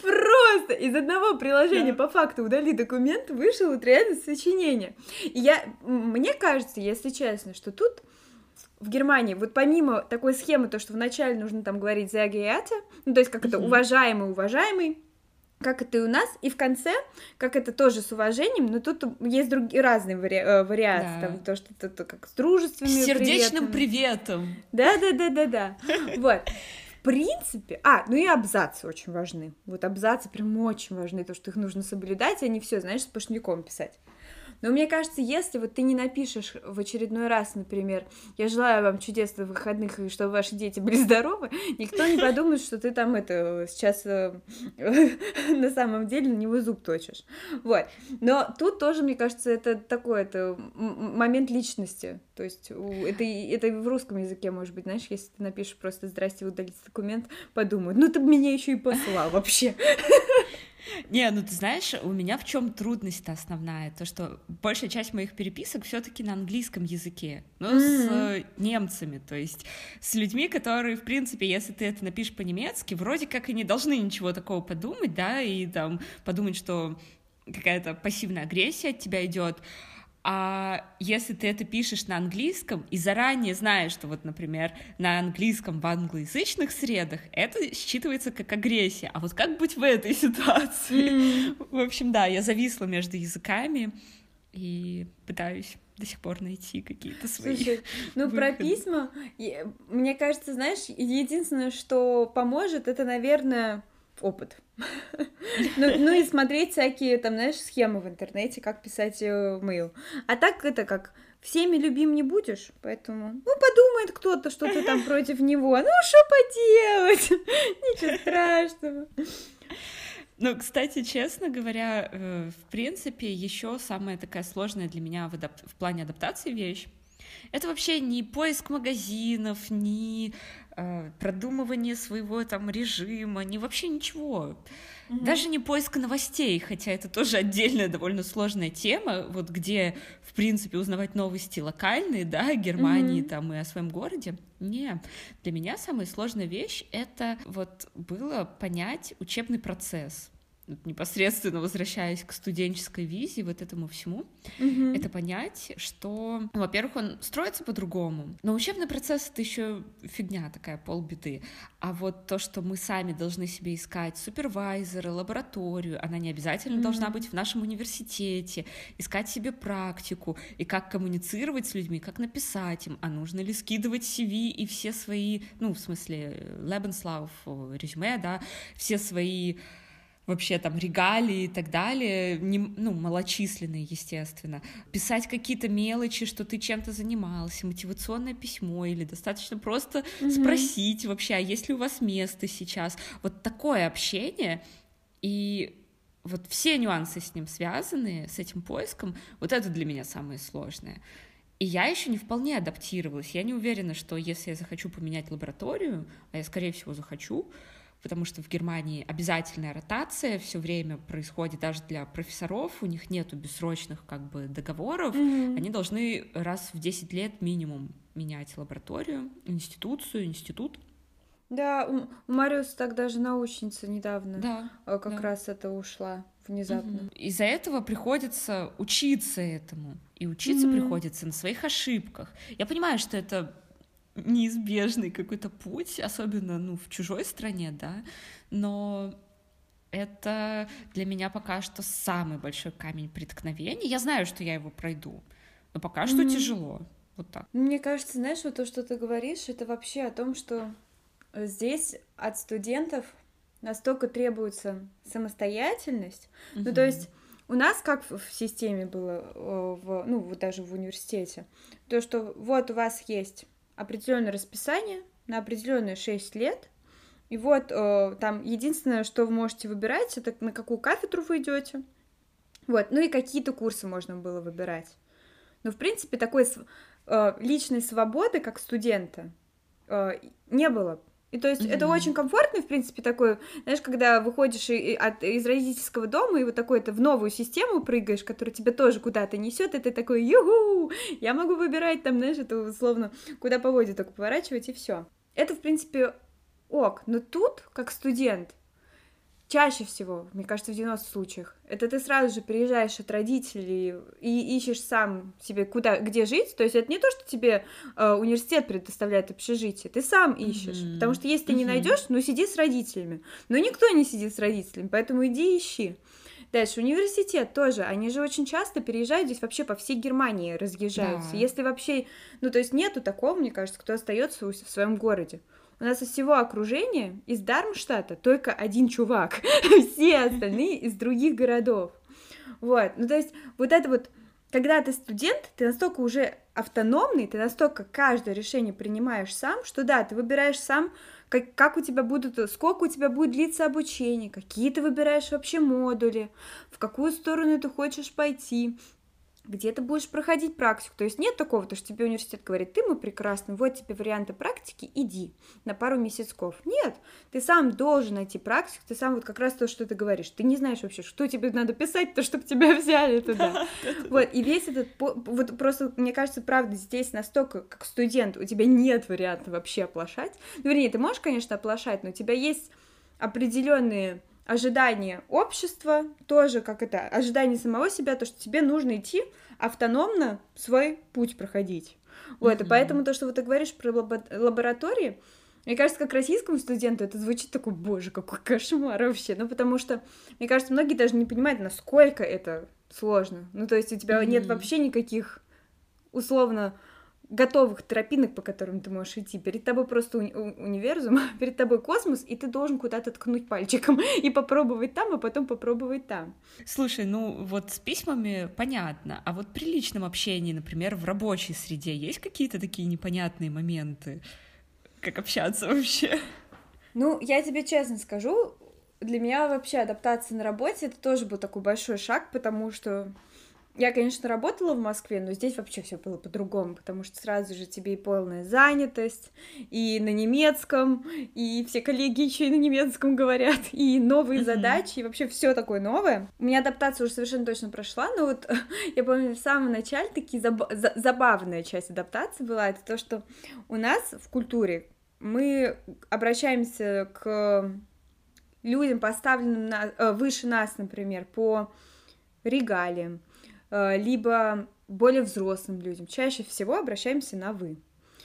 Speaker 2: Просто из одного приложения
Speaker 1: Да.
Speaker 2: по факту удали документ, вышел вот реально сочинение. И я, мне кажется, если честно, что тут в Германии, вот помимо такой схемы, то, что вначале нужно там говорить «sehr geehrte», ну, то есть как это. «уважаемый», «уважаемый», как это и у нас, и в конце, как это тоже с уважением, но тут есть другие разные вари- э, вариации,
Speaker 1: Да.
Speaker 2: там то, что это как с дружественными
Speaker 1: С сердечным приветом.
Speaker 2: Да, да, да, да, да. Вот. Принципе, а, ну и абзацы очень важны. Вот абзацы прям очень важны, то, что их нужно соблюдать, а не все, знаешь, с пошляком писать. Но мне кажется, если вот ты не напишешь в очередной раз, например, я желаю вам чудесных выходных и чтобы ваши дети были здоровы, никто не подумает, что ты там это сейчас э, на самом деле на него зуб точишь. Вот. Но тут тоже, мне кажется, это такой это момент личности. То есть это, это в русском языке, может быть, знаешь, если ты напишешь просто «Здрасте, удалите документ», подумают, ну ты меня еще и послал вообще.
Speaker 1: Не, ну ты знаешь, у меня в чем трудность-то основная? То, что большая часть моих переписок все-таки на английском языке, но mm-hmm. с немцами, то есть с людьми, которые, в принципе, если ты это напишешь по-немецки, вроде как и не должны ничего такого подумать, да, и там подумать, что какая-то пассивная агрессия от тебя идет. А если ты это пишешь на английском и заранее знаешь, что вот, например, на английском в англоязычных средах это считывается как агрессия, а вот как быть в этой ситуации? Mm. В общем, да, я зависла между языками и пытаюсь до сих пор найти какие-то свои. Слушай,
Speaker 2: ну выходы. про письма, мне кажется, знаешь, единственное, что поможет, это, наверное, опыт. ну, ну и смотреть всякие, там, знаешь, схемы в интернете, как писать э, мейл. А так это как всеми любим не будешь, поэтому, ну, подумает кто-то, что ты там против него, ну, что поделать, ничего страшного.
Speaker 1: Ну, кстати, честно говоря, э, в принципе, еще самая такая сложная для меня в, адап- в плане адаптации вещь это вообще не поиск магазинов, не э, продумывание своего там режима, не вообще ничего. Mm-hmm. Даже не поиск новостей, хотя это тоже отдельная довольно сложная тема, вот где, в принципе, узнавать новости локальные, да, Германии mm-hmm. там и о своем городе. Не, для меня самая сложная вещь это вот было понять учебный процесс непосредственно возвращаясь к студенческой визе, вот этому всему, mm-hmm. это понять, что, ну, во-первых, он строится по-другому, но учебный процесс это еще фигня такая, полбеды. А вот то, что мы сами должны себе искать супервайзера, лабораторию, она не обязательно mm-hmm. должна быть в нашем университете, искать себе практику и как коммуницировать с людьми, как написать им, а нужно ли скидывать CV и все свои, ну, в смысле, Lebenslauf, резюме, да, все свои вообще там регалии и так далее, не, ну, малочисленные, естественно. Писать какие-то мелочи, что ты чем-то занимался, мотивационное письмо или достаточно просто mm-hmm. спросить вообще, а есть ли у вас место сейчас? Вот такое общение и вот все нюансы с ним связанные, с этим поиском, вот это для меня самое сложное. И я еще не вполне адаптировалась. Я не уверена, что если я захочу поменять лабораторию, а я, скорее всего, захочу, потому что в Германии обязательная ротация все время происходит даже для профессоров, у них нету бессрочных как бы договоров, mm-hmm. они должны раз в 10 лет минимум менять лабораторию, институцию, институт.
Speaker 2: Да, у, Мариуса так даже научница недавно да, э, как да. раз это ушла внезапно. Угу.
Speaker 1: Из-за этого приходится учиться этому. И учиться угу. приходится на своих ошибках. Я понимаю, что это неизбежный какой-то путь, особенно, ну, в чужой стране, да, но это для меня пока что самый большой камень преткновения. Я знаю, что я его пройду, но пока что mm-hmm. тяжело. Вот так.
Speaker 2: Мне кажется, знаешь, вот то, что ты говоришь, это вообще о том, что здесь от студентов настолько требуется самостоятельность. Mm-hmm. Ну, то есть у нас как в системе было, в, ну, вот даже в университете, то, что вот у вас есть определенное расписание на определенные 6 лет. И вот э, там единственное, что вы можете выбирать, это на какую кафедру вы идете. Вот, ну и какие-то курсы можно было выбирать. Но, в принципе, такой э, личной свободы, как студента, э, не было. И то есть mm-hmm. это очень комфортно, в принципе, такой, знаешь, когда выходишь и, от, из родительского дома и вот такой то в новую систему прыгаешь, которая тебя тоже куда-то несет, и ты такой, югу, я могу выбирать там, знаешь, это условно, куда по воде только поворачивать, и все. Это, в принципе, ок, но тут, как студент, чаще всего, мне кажется, в 90 случаях, это ты сразу же приезжаешь от родителей и ищешь сам себе куда, где жить, то есть это не то, что тебе э, университет предоставляет общежитие, ты сам ищешь, mm-hmm. потому что если ты не найдешь, ну сиди с родителями, но никто не сидит с родителями, поэтому иди ищи. Дальше, университет тоже, они же очень часто переезжают здесь вообще по всей Германии разъезжаются. Да. Если вообще, ну то есть нету такого, мне кажется, кто остается в своем городе. У нас из всего окружения, из Дармштадта, только один чувак. Все остальные из других городов. Вот, ну то есть вот это вот когда ты студент, ты настолько уже автономный, ты настолько каждое решение принимаешь сам, что да, ты выбираешь сам, как, как у тебя будут, сколько у тебя будет длиться обучение, какие ты выбираешь вообще модули, в какую сторону ты хочешь пойти, где ты будешь проходить практику. То есть нет такого, то, что тебе университет говорит, ты мы прекрасный, вот тебе варианты практики, иди на пару месяцков. Нет, ты сам должен найти практику, ты сам вот как раз то, что ты говоришь. Ты не знаешь вообще, что тебе надо писать, то, чтобы тебя взяли туда. Вот, и весь этот, вот просто, мне кажется, правда, здесь настолько, как студент, у тебя нет варианта вообще оплошать. Ну, вернее, ты можешь, конечно, оплошать, но у тебя есть определенные ожидание общества, тоже как это, ожидание самого себя, то, что тебе нужно идти автономно свой путь проходить. Вот, mm-hmm. и поэтому то, что вот ты говоришь про лаборатории, мне кажется, как российскому студенту это звучит такой, боже, какой кошмар вообще. Ну, потому что, мне кажется, многие даже не понимают, насколько это сложно. Ну, то есть у тебя mm-hmm. нет вообще никаких условно готовых тропинок, по которым ты можешь идти. Перед тобой просто уни- универсум, перед тобой космос, и ты должен куда-то ткнуть пальчиком и попробовать там, а потом попробовать там.
Speaker 1: Слушай, ну вот с письмами понятно, а вот при личном общении, например, в рабочей среде есть какие-то такие непонятные моменты? Как общаться вообще?
Speaker 2: Ну, я тебе честно скажу, для меня вообще адаптация на работе это тоже был такой большой шаг, потому что я, конечно, работала в Москве, но здесь вообще все было по-другому, потому что сразу же тебе и полная занятость, и на немецком, и все коллеги еще и на немецком говорят, и новые uh-huh. задачи, и вообще все такое новое. У меня адаптация уже совершенно точно прошла, но вот я помню в самом начале такие заб- за- забавная часть адаптации была, это то, что у нас в культуре мы обращаемся к людям, поставленным на, э, выше нас, например, по регалиям, либо более взрослым людям. Чаще всего обращаемся на вы.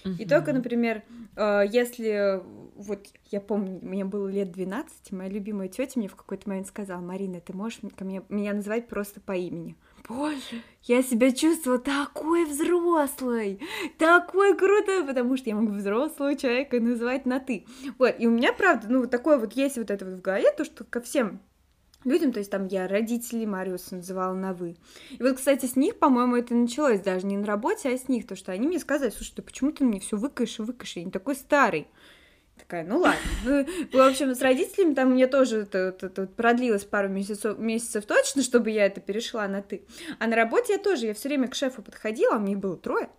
Speaker 2: Uh-huh. И только, например, э, если вот я помню, мне было лет 12, моя любимая тетя мне в какой-то момент сказала, Марина, ты можешь ко мне, меня называть просто по имени. Боже, я себя чувствовала такой взрослой, такой крутой, потому что я могу взрослого человека называть на ты. Вот, и у меня, правда, ну, вот такое вот есть вот это вот в голове, то, что ко всем людям, то есть там я родителей Мариуса называла на «вы». И вот, кстати, с них, по-моему, это началось даже не на работе, а с них, то, что они мне сказали, слушай, ты почему ты мне все выкаешь и выкаешь, я не такой старый. Такая, ну ладно. Ну, в общем, с родителями там мне тоже это, это, это продлилось пару месяцев, месяцев точно, чтобы я это перешла на ты. А на работе я тоже, я все время к шефу подходила, а мне было трое.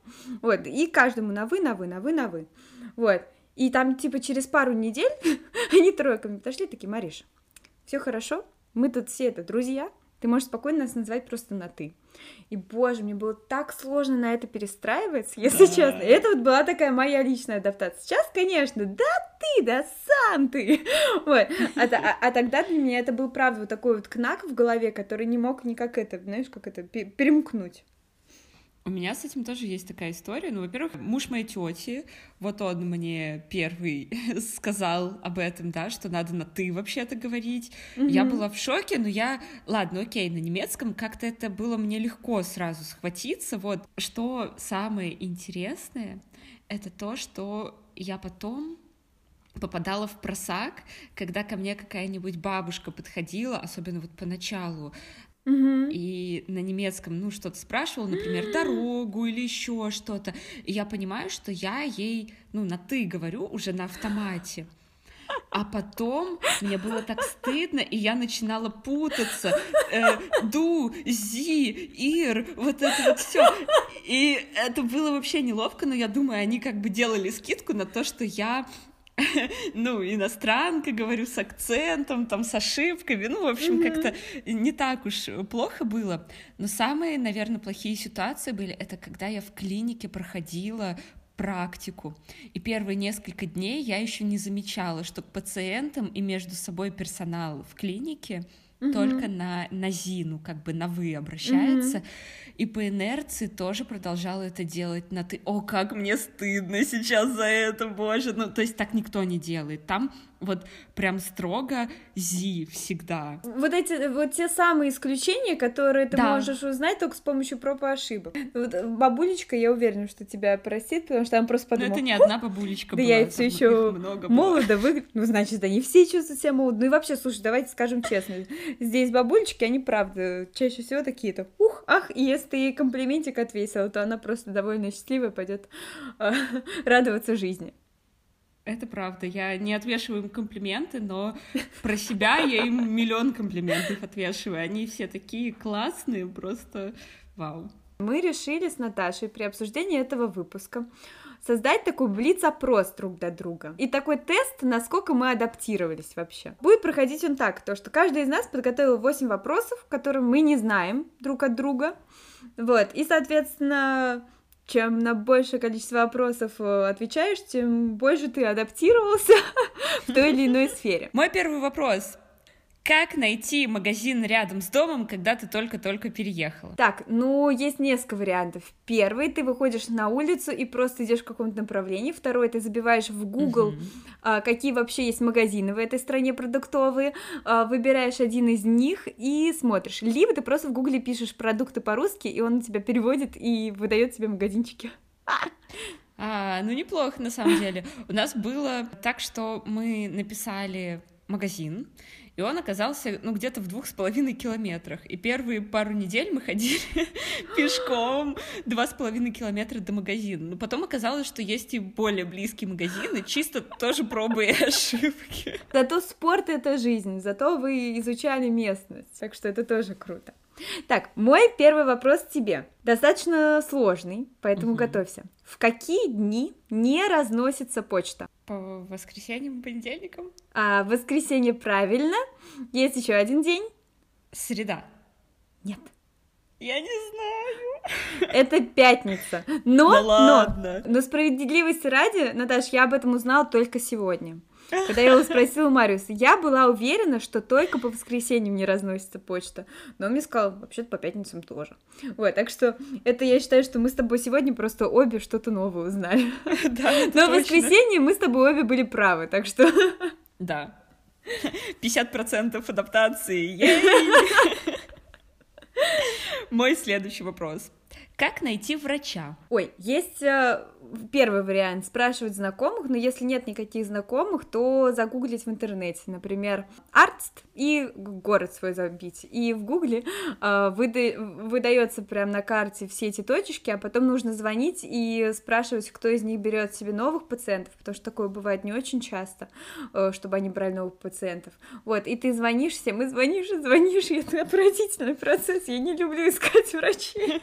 Speaker 2: Вот, и каждому на вы, на вы, на вы, на вы. Вот. И там, типа, через пару недель они тройками подошли, такие, Мариш, все хорошо, мы тут все это друзья, ты можешь спокойно нас назвать просто на «ты». И, боже, мне было так сложно на это перестраиваться, если честно. И это вот была такая моя личная адаптация. Сейчас, конечно, да ты, да сам ты. Вот. А, а, а тогда для меня это был, правда, вот такой вот кнак в голове, который не мог никак это, знаешь, как это, перемкнуть.
Speaker 1: У меня с этим тоже есть такая история. Ну, во-первых, муж моей тети, вот он мне первый сказал об этом, да, что надо на ты вообще-то говорить. Mm-hmm. Я была в шоке, но я, ладно, окей, на немецком как-то это было мне легко сразу схватиться. Вот что самое интересное, это то, что я потом попадала в просак, когда ко мне какая-нибудь бабушка подходила, особенно вот поначалу, и на немецком, ну, что-то спрашивала, например, дорогу или еще что-то. И я понимаю, что я ей, ну, на ты говорю уже на автомате. А потом мне было так стыдно, и я начинала путаться. Э, ду, зи, ир, вот это вот все. И это было вообще неловко, но я думаю, они как бы делали скидку на то, что я ну, иностранка, говорю с акцентом, там, с ошибками, ну, в общем, mm-hmm. как-то не так уж плохо было. Но самые, наверное, плохие ситуации были, это когда я в клинике проходила практику. И первые несколько дней я еще не замечала, что к пациентам и между собой персонал в клинике угу. только на, на Зину, как бы на вы обращается. Угу. И по инерции тоже продолжала это делать на ты. О, как мне стыдно сейчас за это, боже. Ну, то есть так никто не делает. Там вот прям строго зи всегда.
Speaker 2: Вот эти вот те самые исключения, которые ты да. можешь узнать только с помощью проб и ошибок. Вот бабулечка, я уверена, что тебя простит, потому что она просто подумала.
Speaker 1: Но это не одна бабулечка
Speaker 2: да
Speaker 1: была.
Speaker 2: я все еще молодо вы, ну значит, они все чувствуют себя молодо. Ну и вообще, слушай, давайте скажем честно, здесь бабулечки, они правда чаще всего такие-то, ух, ах, и если ты ей комплиментик отвесила, то она просто довольно счастливая пойдет э, радоваться жизни.
Speaker 1: Это правда. Я не отвешиваю им комплименты, но про себя я им миллион комплиментов отвешиваю. Они все такие классные, просто вау.
Speaker 2: Мы решили с Наташей при обсуждении этого выпуска создать такой блиц-опрос друг для друга. И такой тест, насколько мы адаптировались вообще. Будет проходить он так, то, что каждый из нас подготовил 8 вопросов, которые мы не знаем друг от друга. Вот, и, соответственно, чем на большее количество вопросов э, отвечаешь, тем больше ты адаптировался в той или иной сфере.
Speaker 1: Мой первый вопрос. Как найти магазин рядом с домом, когда ты только-только переехала?
Speaker 2: Так, ну, есть несколько вариантов. Первый, ты выходишь на улицу и просто идешь в каком-то направлении. Второй, ты забиваешь в Google, uh-huh. а, какие вообще есть магазины в этой стране продуктовые, а, выбираешь один из них и смотришь. Либо ты просто в Гугле пишешь продукты по-русски, и он тебя переводит и выдает тебе магазинчики.
Speaker 1: А, ну неплохо на самом деле. У нас было так, что мы написали магазин, и он оказался, ну, где-то в двух с половиной километрах. И первые пару недель мы ходили пешком два с половиной километра до магазина. Но потом оказалось, что есть и более близкие магазины, чисто тоже пробы и ошибки.
Speaker 2: Зато спорт — это жизнь, зато вы изучали местность, так что это тоже круто. Так, мой первый вопрос тебе. Достаточно сложный, поэтому угу. готовься. В какие дни не разносится почта?
Speaker 1: По воскресеньям и понедельникам?
Speaker 2: А, воскресенье правильно. Есть еще один день.
Speaker 1: Среда.
Speaker 2: Нет.
Speaker 1: Я не знаю.
Speaker 2: Это пятница. Но,
Speaker 1: да ладно.
Speaker 2: но, но справедливости ради, Наташ, я об этом узнала только сегодня. Когда я его спросила Мариус, я была уверена, что только по воскресеньям не разносится почта. Но он мне сказал, вообще-то по пятницам тоже. Вот, так что это я считаю, что мы с тобой сегодня просто обе что-то новое узнали.
Speaker 1: Да,
Speaker 2: Но в воскресенье мы с тобой обе были правы, так что...
Speaker 1: Да. 50% адаптации. Мой следующий вопрос. Как найти врача?
Speaker 2: Ой, есть э, первый вариант спрашивать знакомых, но если нет никаких знакомых, то загуглить в интернете, например, Арст и город свой забить. И в Гугле э, выда- выдается прям на карте все эти точечки, а потом нужно звонить и спрашивать, кто из них берет себе новых пациентов, потому что такое бывает не очень часто, э, чтобы они брали новых пациентов. Вот, и ты звонишь всем, и звонишь, и звонишь, и это отвратительный процесс, я не люблю искать врачей.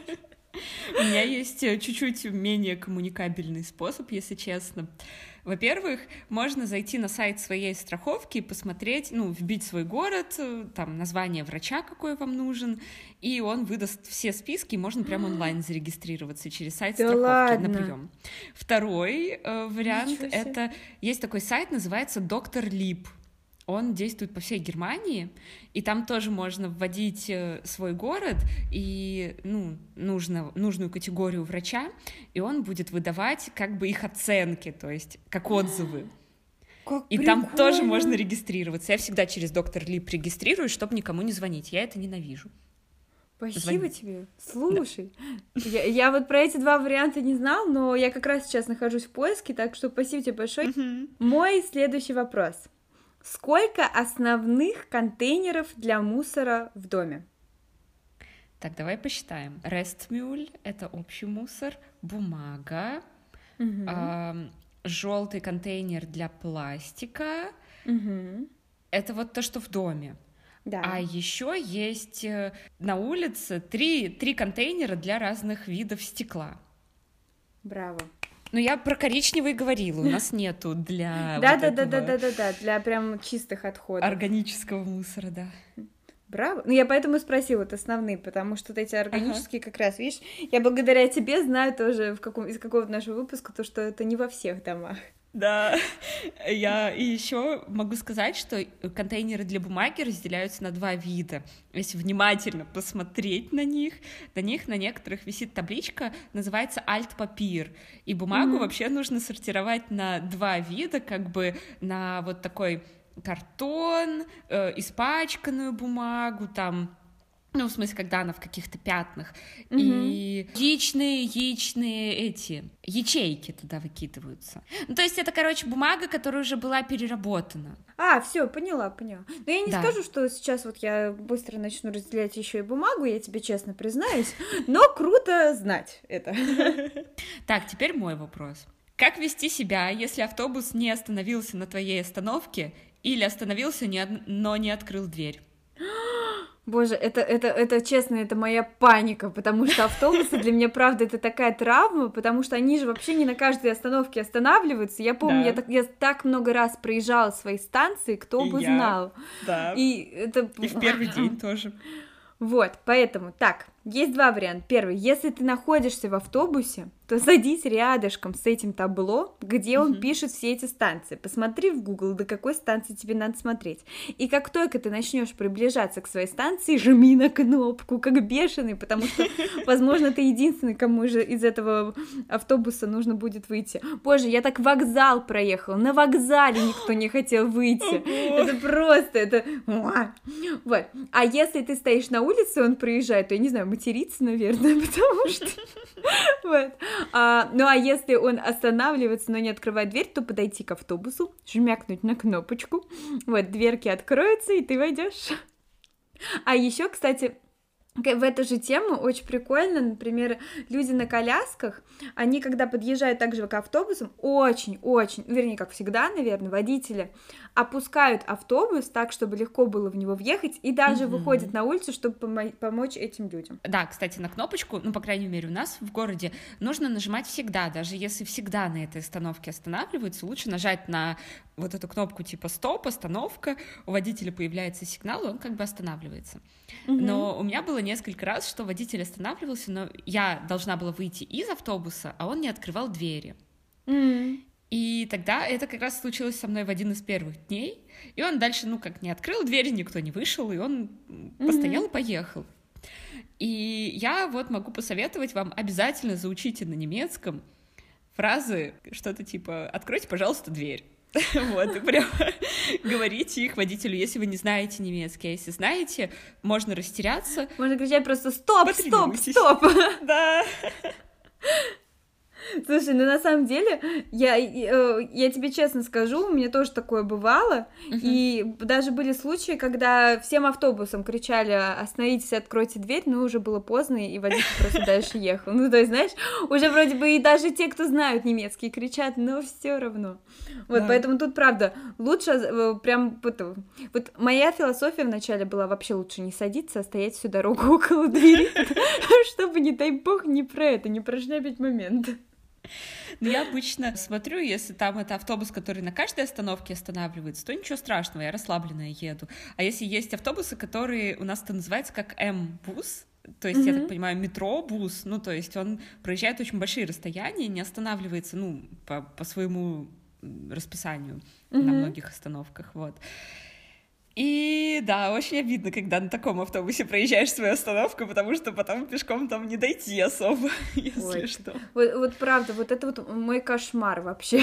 Speaker 1: У меня есть э, чуть-чуть менее коммуникабельный способ, если честно. Во-первых, можно зайти на сайт своей страховки и посмотреть, ну, вбить свой город, э, там, название врача, какой вам нужен, и он выдаст все списки, и можно прямо онлайн зарегистрироваться через сайт
Speaker 2: да
Speaker 1: страховки
Speaker 2: ладно?
Speaker 1: на прием. Второй э, вариант — это... Есть такой сайт, называется Доктор Лип он действует по всей Германии, и там тоже можно вводить э, свой город и ну, нужно, нужную категорию врача, и он будет выдавать как бы их оценки, то есть как отзывы.
Speaker 2: Как
Speaker 1: и
Speaker 2: прикольно.
Speaker 1: там тоже можно регистрироваться. Я всегда через доктор Лип регистрируюсь, чтобы никому не звонить. Я это ненавижу.
Speaker 2: Спасибо
Speaker 1: Звони.
Speaker 2: тебе. Слушай, я, я вот про эти два варианта не знал, но я как раз сейчас нахожусь в поиске, так что спасибо тебе большое. Мой следующий вопрос. Сколько основных контейнеров для мусора в доме?
Speaker 1: Так, давай посчитаем. Рестмюль — это общий мусор, бумага,
Speaker 2: Мгм.
Speaker 1: желтый контейнер для пластика.
Speaker 2: Мгм.
Speaker 1: Это вот то, что в доме.
Speaker 2: Да.
Speaker 1: А еще есть э, на улице три, три контейнера для разных видов стекла.
Speaker 2: Браво.
Speaker 1: Ну, я про коричневый говорила, у нас нету для
Speaker 2: Да, да, да, да, да, да, да, для прям чистых отходов.
Speaker 1: органического мусора, да.
Speaker 2: Браво. Ну, я поэтому и спросила вот основные, потому что вот эти органические как раз, видишь, я благодаря тебе знаю тоже в каком, из какого-то нашего выпуска то, что это не во всех домах.
Speaker 1: Да, я и еще могу сказать, что контейнеры для бумаги разделяются на два вида. Если внимательно посмотреть на них, на них на некоторых висит табличка, называется альт-папир. И бумагу
Speaker 2: Мгм.
Speaker 1: вообще нужно сортировать на два вида, как бы на вот такой картон, э, испачканную бумагу, там ну, в смысле, когда она в каких-то пятнах. Угу. И яичные, яичные эти ячейки туда выкидываются. Ну, то есть это, короче, бумага, которая уже была переработана.
Speaker 2: А, все, поняла, поняла. Но я не да. скажу, что сейчас вот я быстро начну разделять еще и бумагу, я тебе честно признаюсь, но круто знать это.
Speaker 1: Так, теперь мой вопрос. Как вести себя, если автобус не остановился на твоей остановке или остановился, но не открыл дверь?
Speaker 2: Боже, это, это, это честно, это моя паника, потому что автобусы для меня, правда, это такая травма, потому что они же вообще не на каждой остановке останавливаются. Я помню, да. я, так, я так много раз проезжала свои станции, кто и бы я. знал.
Speaker 1: Да. И это... И в первый день тоже.
Speaker 2: Вот, поэтому, так, есть два варианта. Первый, если ты находишься в автобусе, то садись рядышком с этим табло, где он mm-hmm. пишет все эти станции. Посмотри в Google, до какой станции тебе надо смотреть. И как только ты начнешь приближаться к своей станции, жми на кнопку, как бешеный, потому что, возможно, ты единственный, кому же из этого автобуса нужно будет выйти. Боже, я так вокзал проехала, на вокзале никто не хотел выйти. Это просто, это... Вот. А если ты стоишь на улице, он проезжает, то я не знаю, материться, наверное, потому что... Вот. А, ну а если он останавливается, но не открывает дверь, то подойти к автобусу, жмякнуть на кнопочку, вот, дверки откроются, и ты войдешь. А еще, кстати, в эту же тему очень прикольно, например, люди на колясках, они, когда подъезжают также к автобусам, очень-очень, вернее, как всегда, наверное, водители опускают автобус так, чтобы легко было в него въехать, и даже mm-hmm. выходят на улицу, чтобы помо- помочь этим людям.
Speaker 1: Да, кстати, на кнопочку, ну, по крайней мере, у нас в городе нужно нажимать всегда, даже если всегда на этой остановке останавливаются, лучше нажать на вот эту кнопку типа стоп, остановка, у водителя появляется сигнал, и он как бы останавливается. Mm-hmm. Но у меня было несколько раз, что водитель останавливался, но я должна была выйти из автобуса, а он не открывал двери.
Speaker 2: Mm.
Speaker 1: И тогда это как раз случилось со мной в один из первых дней. И он дальше, ну, как не открыл двери, никто не вышел, и он mm-hmm. постоял и поехал. И я вот могу посоветовать вам обязательно заучите на немецком фразы, что-то типа «откройте, пожалуйста, дверь». Вот, и прям говорите их водителю, если вы не знаете немецкий, а если знаете, можно растеряться.
Speaker 2: Можно кричать просто «стоп, стоп, стоп!»
Speaker 1: Да.
Speaker 2: Слушай, ну на самом деле, я, э, я тебе честно скажу, у меня тоже такое бывало, uh-huh. и даже были случаи, когда всем автобусом кричали «остановитесь, откройте дверь», но уже было поздно, и водитель просто дальше ехал. Ну, то есть, знаешь, уже вроде бы и даже те, кто знают немецкий, кричат, но все равно. Вот, да. поэтому тут, правда, лучше э, прям... Вот, вот моя философия вначале была вообще лучше не садиться, а стоять всю дорогу около двери, чтобы, не дай бог, не про это, не прошляпить момент.
Speaker 1: Но я обычно смотрю, если там это автобус, который на каждой остановке останавливается, то ничего страшного, я расслабленная еду. А если есть автобусы, которые у нас это называется как М-бус, то есть, mm-hmm. я так понимаю, метро, бус, ну, то есть он проезжает очень большие расстояния, не останавливается, ну, по, по своему расписанию mm-hmm. на многих остановках, вот. И да, очень обидно, когда на таком автобусе проезжаешь свою остановку, потому что потом пешком там не дойти особо, если Ой. что.
Speaker 2: Вот, вот правда, вот это вот мой кошмар вообще.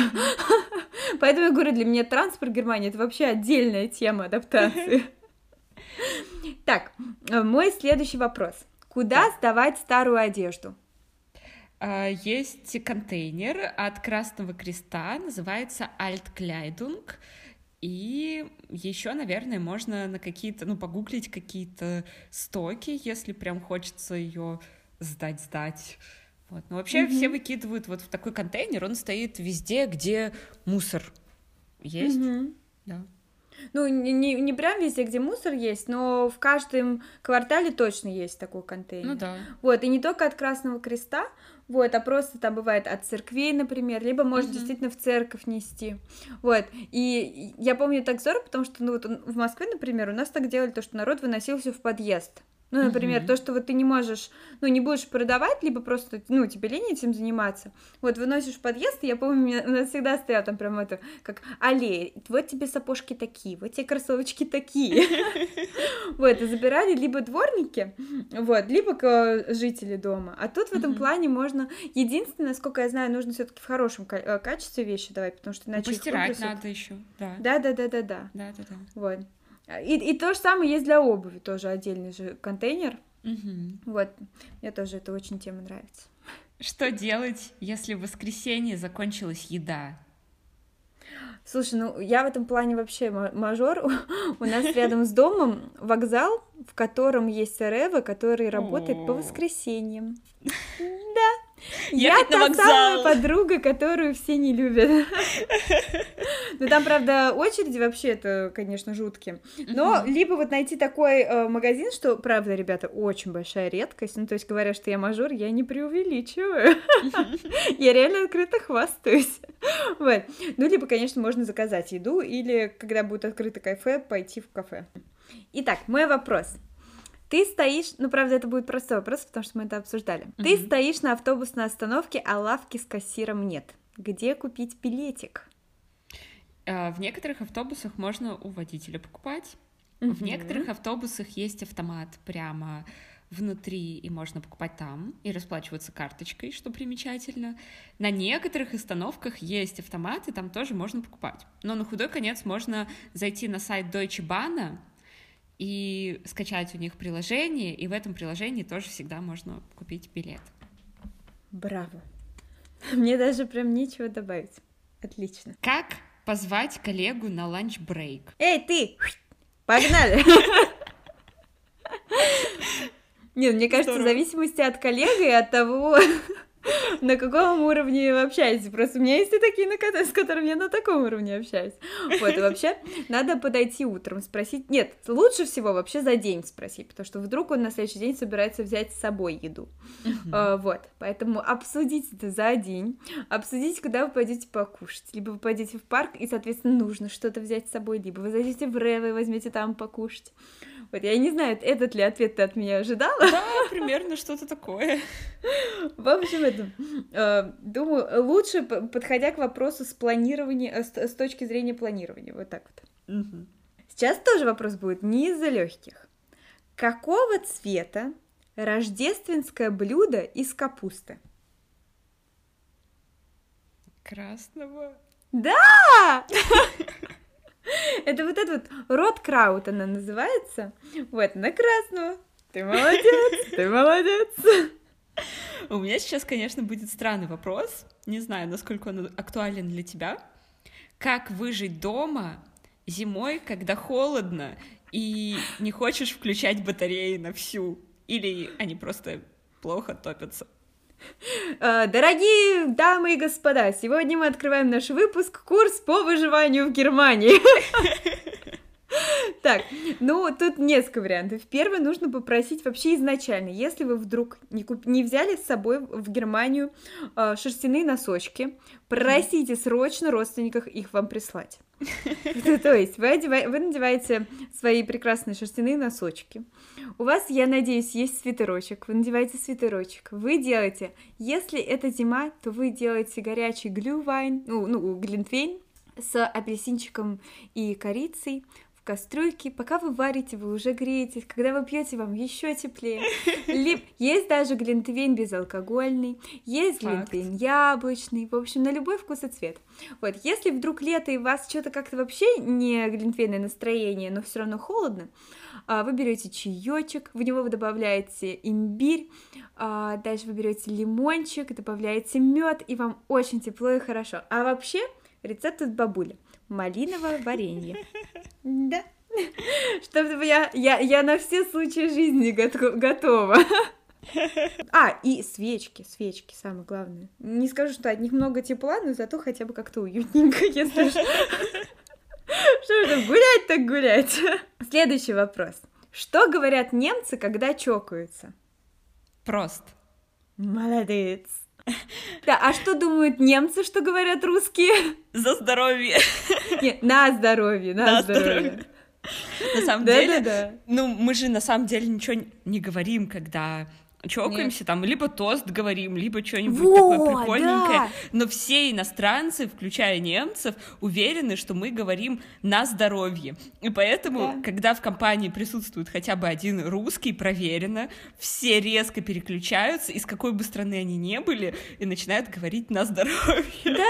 Speaker 2: Поэтому я говорю, для меня транспорт Германии это вообще отдельная тема адаптации. Так, э, мой следующий вопрос. Куда сдавать старую одежду?
Speaker 1: А, есть контейнер от Красного Креста, называется Altkleidung. И еще, наверное, можно на какие-то, ну, погуглить какие-то стоки, если прям хочется ее сдать, сдать. Вот. Но вообще mm-hmm. все выкидывают вот в такой контейнер, он стоит везде, где мусор есть. Mm-hmm. Да.
Speaker 2: Ну, не, не, не прям везде, где мусор есть, но в каждом квартале точно есть такой контейнер.
Speaker 1: Ну да.
Speaker 2: Вот, и не только от Красного Креста, вот, а просто там бывает от церквей, например, либо можно uh-huh. действительно в церковь нести, вот, и я помню так здорово, потому что, ну, вот в Москве, например, у нас так делали, то, что народ выносил все в подъезд, ну, например, uh-huh. то, что вот ты не можешь, ну, не будешь продавать, либо просто, ну, тебе лень этим заниматься. Вот, выносишь в подъезд, и я помню, у нас всегда стоял там прям это, как аллея, вот тебе сапожки такие, вот тебе кроссовочки такие. Вот, и забирали либо дворники, вот, либо жители дома. А тут в этом плане можно, единственное, насколько я знаю, нужно все таки в хорошем э, качестве вещи давать, потому что иначе...
Speaker 1: Постирать надо еще, да.
Speaker 2: Да, да, да, да,
Speaker 1: да. Да, да, да.
Speaker 2: Вот. И, и то же самое есть для обуви, тоже отдельный же контейнер.
Speaker 1: Мгм.
Speaker 2: Вот, мне тоже это очень тема нравится.
Speaker 1: Что делать, если в воскресенье закончилась еда?
Speaker 2: Слушай, ну я в этом плане вообще ма- мажор. У нас рядом с домом вокзал, в котором есть Рева, который работает по воскресеньям.
Speaker 1: Ехать
Speaker 2: я
Speaker 1: на
Speaker 2: та самая подруга, которую все не любят. Ну там, правда, очереди вообще это, конечно, жуткие. Но либо вот найти такой э, магазин, что, правда, ребята, очень большая редкость. Ну, то есть, говоря, что я мажор, я не преувеличиваю. Я реально открыто хвастаюсь. Вот. Ну, либо, конечно, можно заказать еду, или, когда будет открыто кафе, пойти в кафе. Итак, мой вопрос. Ты стоишь, ну, правда, это будет простой вопрос, потому что мы это обсуждали. Ты
Speaker 1: Мгм.
Speaker 2: стоишь на автобусной остановке, а лавки с кассиром нет. Где купить билетик?
Speaker 1: А, В некоторых автобусах можно у водителя покупать. В
Speaker 2: Мгм.
Speaker 1: некоторых автобусах есть автомат прямо внутри, и можно покупать там и расплачиваться карточкой, что примечательно. На некоторых остановках есть автомат, и там тоже можно покупать. Но на худой конец можно зайти на сайт Deutsche Bahn и скачать у них приложение, и в этом приложении тоже всегда можно купить билет.
Speaker 2: Браво. Мне даже прям нечего добавить. Отлично.
Speaker 1: Как позвать коллегу на lunch break?
Speaker 2: Эй, ты! Погнали! Нет, мне кажется, в зависимости от коллеги и от того, на каком уровне вы общаетесь. Просто у меня есть и такие, с которыми я на таком уровне общаюсь. Вот, и вообще, надо подойти утром, спросить... Нет, лучше всего вообще за день спросить, потому что вдруг он на следующий день собирается взять с собой еду. А, Вот, поэтому обсудить это за день, обсудить, когда вы пойдете покушать, либо вы пойдете в парк, и, соответственно, нужно что-то взять с собой, либо вы зайдете в Рево и возьмете там покушать. Вот, я не знаю, этот ли ответ ты от меня ожидала.
Speaker 1: Да, примерно что-то такое.
Speaker 2: В общем, это, э, думаю, лучше, подходя к вопросу с планирования, э, с, точки зрения планирования, вот так вот.
Speaker 1: Мгм.
Speaker 2: Сейчас тоже вопрос будет не из-за легких. Какого цвета рождественское блюдо из капусты?
Speaker 1: Красного.
Speaker 2: Да! Это вот этот вот рот краут она называется. Вот, на красную. Ты молодец, ты молодец.
Speaker 1: У меня сейчас, конечно, будет странный вопрос. Не знаю, насколько он актуален для тебя. Как выжить дома зимой, когда холодно и не хочешь включать батареи на всю? Или они просто плохо топятся?
Speaker 2: А, Дорогие дамы и господа, сегодня мы открываем наш выпуск «Курс по выживанию в Германии». Так, ну тут несколько вариантов. Первый нужно попросить вообще изначально, если вы вдруг не, куп- не взяли с собой в Германию а, шерстяные носочки, просите срочно родственников их вам прислать. То есть вы, одева- вы надеваете свои прекрасные шерстяные носочки. У вас, я надеюсь, есть свитерочек. Вы надеваете свитерочек. Вы делаете, если это зима, то вы делаете горячий глювайн, ну, ну глинтвейн с апельсинчиком и корицей кастрюльке. Пока вы варите, вы уже греетесь. Когда вы пьете, вам еще теплее. Либо есть даже глинтвейн безалкогольный, есть
Speaker 1: Факт.
Speaker 2: глинтвейн яблочный. В общем, на любой вкус и цвет. Вот, если вдруг лето и у вас что-то как-то вообще не глинтвейное настроение, но все равно холодно, а, вы берете чаечек, в него вы добавляете имбирь, а, дальше вы берете лимончик, добавляете мед, и вам очень тепло и хорошо. А вообще рецепт от бабули. Малиновое варенье. Да. Чтобы я, я, я на все случаи жизни гото- готова. А, и свечки, свечки, самое главное. Не скажу, что от них много тепла, но зато хотя бы как-то уютненько, если что. Что же, гулять так гулять. Следующий вопрос. Что говорят немцы, когда чокаются?
Speaker 1: Прост.
Speaker 2: Молодец. Да, а что думают немцы, что говорят русские?
Speaker 1: За здоровье.
Speaker 2: Нет, на здоровье, на,
Speaker 1: На
Speaker 2: здоровье.
Speaker 1: На самом
Speaker 2: Да,
Speaker 1: деле,
Speaker 2: да, да.
Speaker 1: ну, мы же на самом деле ничего не говорим, когда чокаемся, там, либо тост говорим, либо что-нибудь такое прикольненькое.
Speaker 2: да.
Speaker 1: Но все иностранцы, включая немцев, уверены, что мы говорим на здоровье. И поэтому,
Speaker 2: Да.
Speaker 1: когда в компании присутствует хотя бы один русский, проверено, все резко переключаются, из какой бы страны они не были, и начинают говорить на здоровье.
Speaker 2: Да.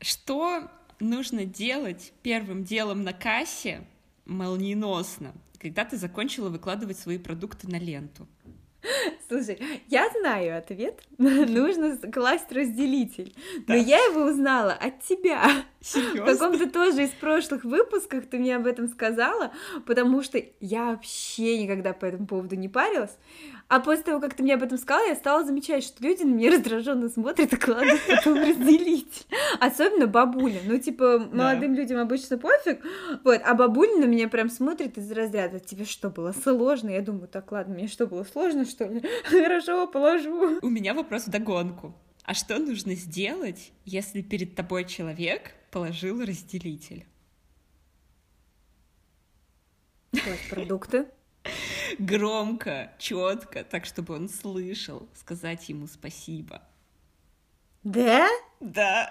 Speaker 1: Что нужно делать первым делом на кассе? молниеносно, когда ты закончила выкладывать свои продукты на ленту?
Speaker 2: Слушай, я знаю ответ. Нужно класть разделитель. Но я его узнала от тебя.
Speaker 1: Серьезно?
Speaker 2: В каком-то тоже из прошлых выпусках ты мне об этом сказала, потому что я вообще никогда по этому поводу не парилась. А после того, как ты мне об этом сказала, я стала замечать, что люди на меня раздраженно смотрят и кладут потом разделить. Особенно бабуля. Ну, типа, молодым людям обычно пофиг, вот, а бабуля на меня прям смотрит из разряда, тебе что, было сложно? Я думаю, так, ладно, мне что, было сложно, что ли? Хорошо, положу.
Speaker 1: У меня вопрос в догонку. А что нужно сделать, если перед тобой человек положил разделитель?
Speaker 2: Класть продукты
Speaker 1: громко, четко, так чтобы он слышал, сказать ему спасибо.
Speaker 2: Да?
Speaker 1: Да.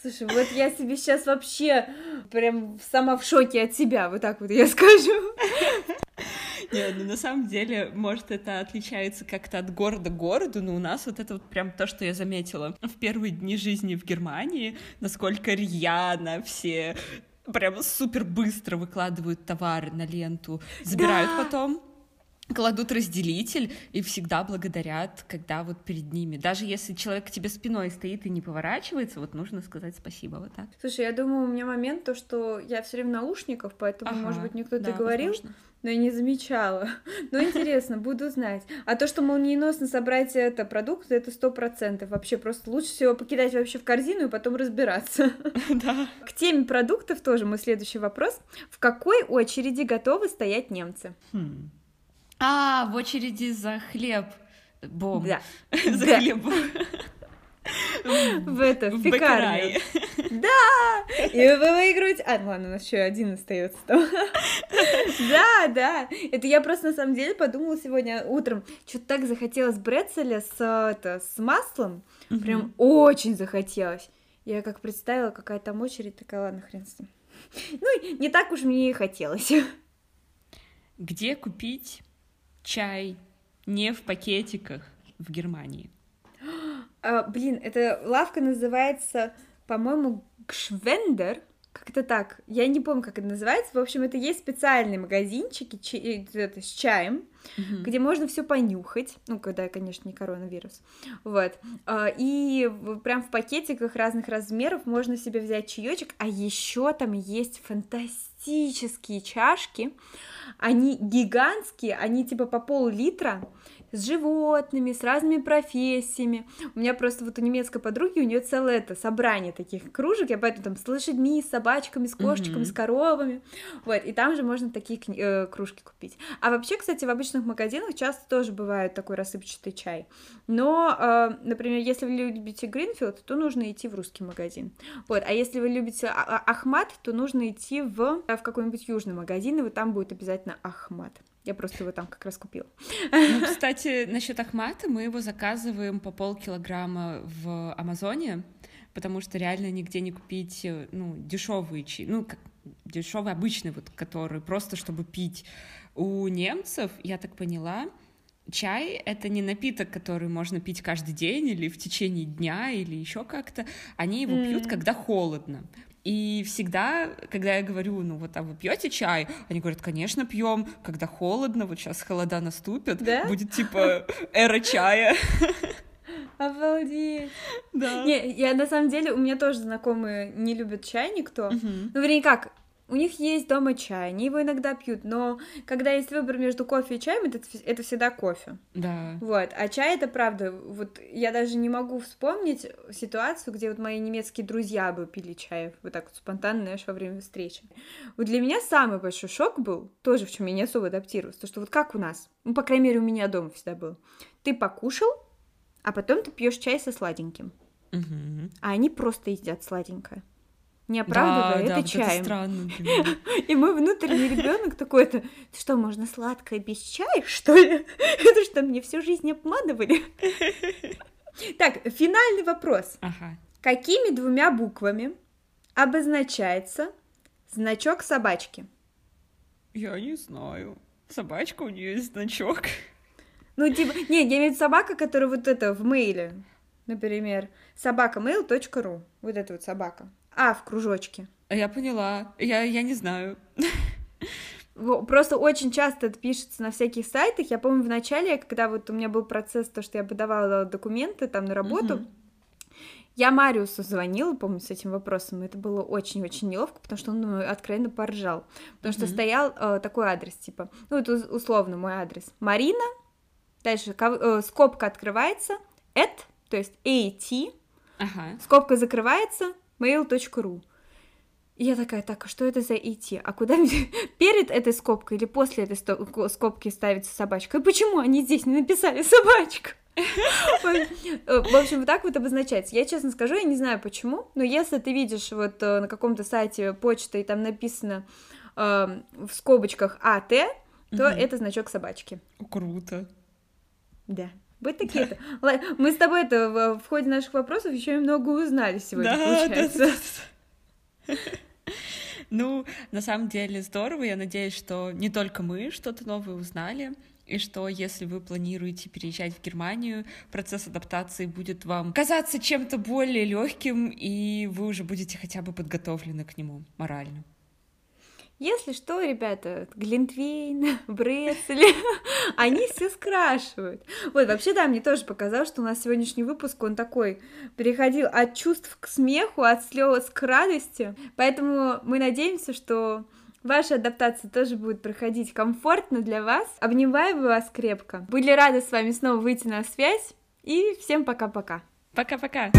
Speaker 2: Слушай, вот я себе сейчас вообще прям сама в шоке от себя, вот так вот я скажу.
Speaker 1: Нет, ну на самом деле, может, это отличается как-то от города к городу, но у нас вот это вот прям то, что я заметила в первые дни жизни в Германии, насколько рьяно все прям супер быстро выкладывают товары на ленту, забирают да. потом кладут разделитель и всегда благодарят, когда вот перед ними. Даже если человек к тебе спиной стоит и не поворачивается, вот нужно сказать спасибо вот так.
Speaker 2: Слушай, я думаю, у меня момент то, что я все время наушников, поэтому, ага, может быть, никто да, говорил. Возможно но я не замечала. Но интересно, буду знать. А то, что молниеносно собрать это продукты, это сто процентов. Вообще просто лучше всего покидать вообще в корзину и потом разбираться.
Speaker 1: Да.
Speaker 2: К теме продуктов тоже мой следующий вопрос. В какой очереди готовы стоять немцы?
Speaker 1: Хм. А, в очереди за хлеб. Бом.
Speaker 2: Да.
Speaker 1: За да. хлебом
Speaker 2: в это, в пекарню. Да! И вы выиграете... А, ладно, у нас еще один остается там. Да, да. Это я просто на самом деле подумала сегодня утром. Что-то так захотелось брецеля с, это, с маслом. Прям очень захотелось. Я как представила, какая там очередь, такая, ладно, хрен с ним. Ну, не так уж мне и хотелось.
Speaker 1: Где купить чай не в пакетиках в Германии?
Speaker 2: А, блин, эта лавка называется, по-моему, Гшвендер. Как-то так. Я не помню, как это называется. В общем, это есть специальные магазинчики ч... это, с чаем, mm-hmm. где можно все понюхать. Ну, когда, конечно, не коронавирус. Вот. А, и прям в пакетиках разных размеров можно себе взять чаечек. А еще там есть фантастические чашки. Они гигантские, они типа по пол-литра с животными, с разными профессиями. У меня просто вот у немецкой подруги, у нее целое это собрание таких кружек, я поэтому там с лошадьми, с собачками, с кошечками, mm-hmm. с коровами, вот, и там же можно такие э, кружки купить. А вообще, кстати, в обычных магазинах часто тоже бывает такой рассыпчатый чай, но, э, например, если вы любите Гринфилд, то нужно идти в русский магазин, вот, а если вы любите а, а, Ахмат, то нужно идти в, в какой-нибудь южный магазин, и вот там будет обязательно Ахмат. Я просто его там как раз купила.
Speaker 1: Ну, кстати, насчет Ахмата мы его заказываем по полкилограмма в Амазоне, потому что реально нигде не купить ну, дешевые чаи, ну, как дешевый обычный, вот, который просто чтобы пить. У немцев, я так поняла, чай — это не напиток, который можно пить каждый день или в течение дня или еще как-то. Они его mm. пьют, когда холодно. И всегда, когда я говорю, ну вот, а вы пьете чай? Они говорят, конечно, пьем, когда холодно, вот сейчас холода наступят,
Speaker 2: да?
Speaker 1: будет типа эра чая.
Speaker 2: Обалдеть.
Speaker 1: Да.
Speaker 2: Не, я на самом деле, у меня тоже знакомые не любят чай никто.
Speaker 1: Угу.
Speaker 2: Ну, вернее, как, у них есть дома чай, они его иногда пьют, но когда есть выбор между кофе и чаем, это, это всегда кофе.
Speaker 1: Да.
Speaker 2: Вот, а чай это правда, вот я даже не могу вспомнить ситуацию, где вот мои немецкие друзья бы пили чай, вот так вот спонтанно, знаешь, во время встречи. Вот для меня самый большой шок был, тоже в чем я не особо адаптировалась, то что вот как у нас, ну, по крайней мере, у меня дома всегда был, ты покушал, а потом ты пьешь чай со сладеньким.
Speaker 1: Угу.
Speaker 2: А они просто едят сладенькое не оправдывая
Speaker 1: да,
Speaker 2: это
Speaker 1: да,
Speaker 2: чаем.
Speaker 1: это странно
Speaker 2: И мой внутренний ребенок такой-то, что, можно сладкое без чая, что ли? Это что, мне всю жизнь обманывали? Так, финальный вопрос.
Speaker 1: Ага.
Speaker 2: Какими двумя буквами обозначается значок собачки?
Speaker 1: Я не знаю. Собачка у нее есть значок.
Speaker 2: Ну, типа, не, я имею в виду собака, которая вот это в мейле, например, собакамейл.ру, вот эта вот собака. А в кружочке?
Speaker 1: Я поняла. Я, я не знаю.
Speaker 2: Просто очень часто это пишется на всяких сайтах. Я помню в начале, когда вот у меня был процесс, то, что я подавала документы там на работу, угу. я Мариусу звонила, помню, с этим вопросом. Это было очень-очень неловко, потому что он ну, откровенно поржал. Потому угу. что стоял э, такой адрес, типа, ну, это условно мой адрес. Марина, дальше э, скобка открывается, at, то есть at, ага. скобка закрывается, mail.ru. И я такая, так, а что это за идти? А куда мне перед этой скобкой или после этой скобки ставится собачка? И почему они здесь не написали собачка? В общем, вот так вот обозначается. Я честно скажу, я не знаю почему, но если ты видишь вот э, на каком-то сайте почты, и там написано э, в скобочках АТ, то это значок собачки.
Speaker 1: Круто.
Speaker 2: Да. Вот такие-то. Мы с тобой это в ходе наших вопросов еще и много узнали сегодня, получается.
Speaker 1: Ну, на самом деле здорово. Я надеюсь, что не только мы что-то новое узнали, и что если вы планируете переезжать в Германию, процесс адаптации будет вам казаться чем-то более легким, и вы уже будете хотя бы подготовлены к нему морально.
Speaker 2: Если что, ребята, Глинтвейн, Брецели, они все скрашивают. Вот, вообще, да, мне тоже показалось, что у нас сегодняшний выпуск, он такой, переходил от чувств к смеху, от слез к радости. Поэтому мы надеемся, что Ваша адаптация тоже будет проходить комфортно для вас. Обнимаю вас крепко. Были рады с вами снова выйти на связь. И всем пока-пока.
Speaker 1: Пока-пока.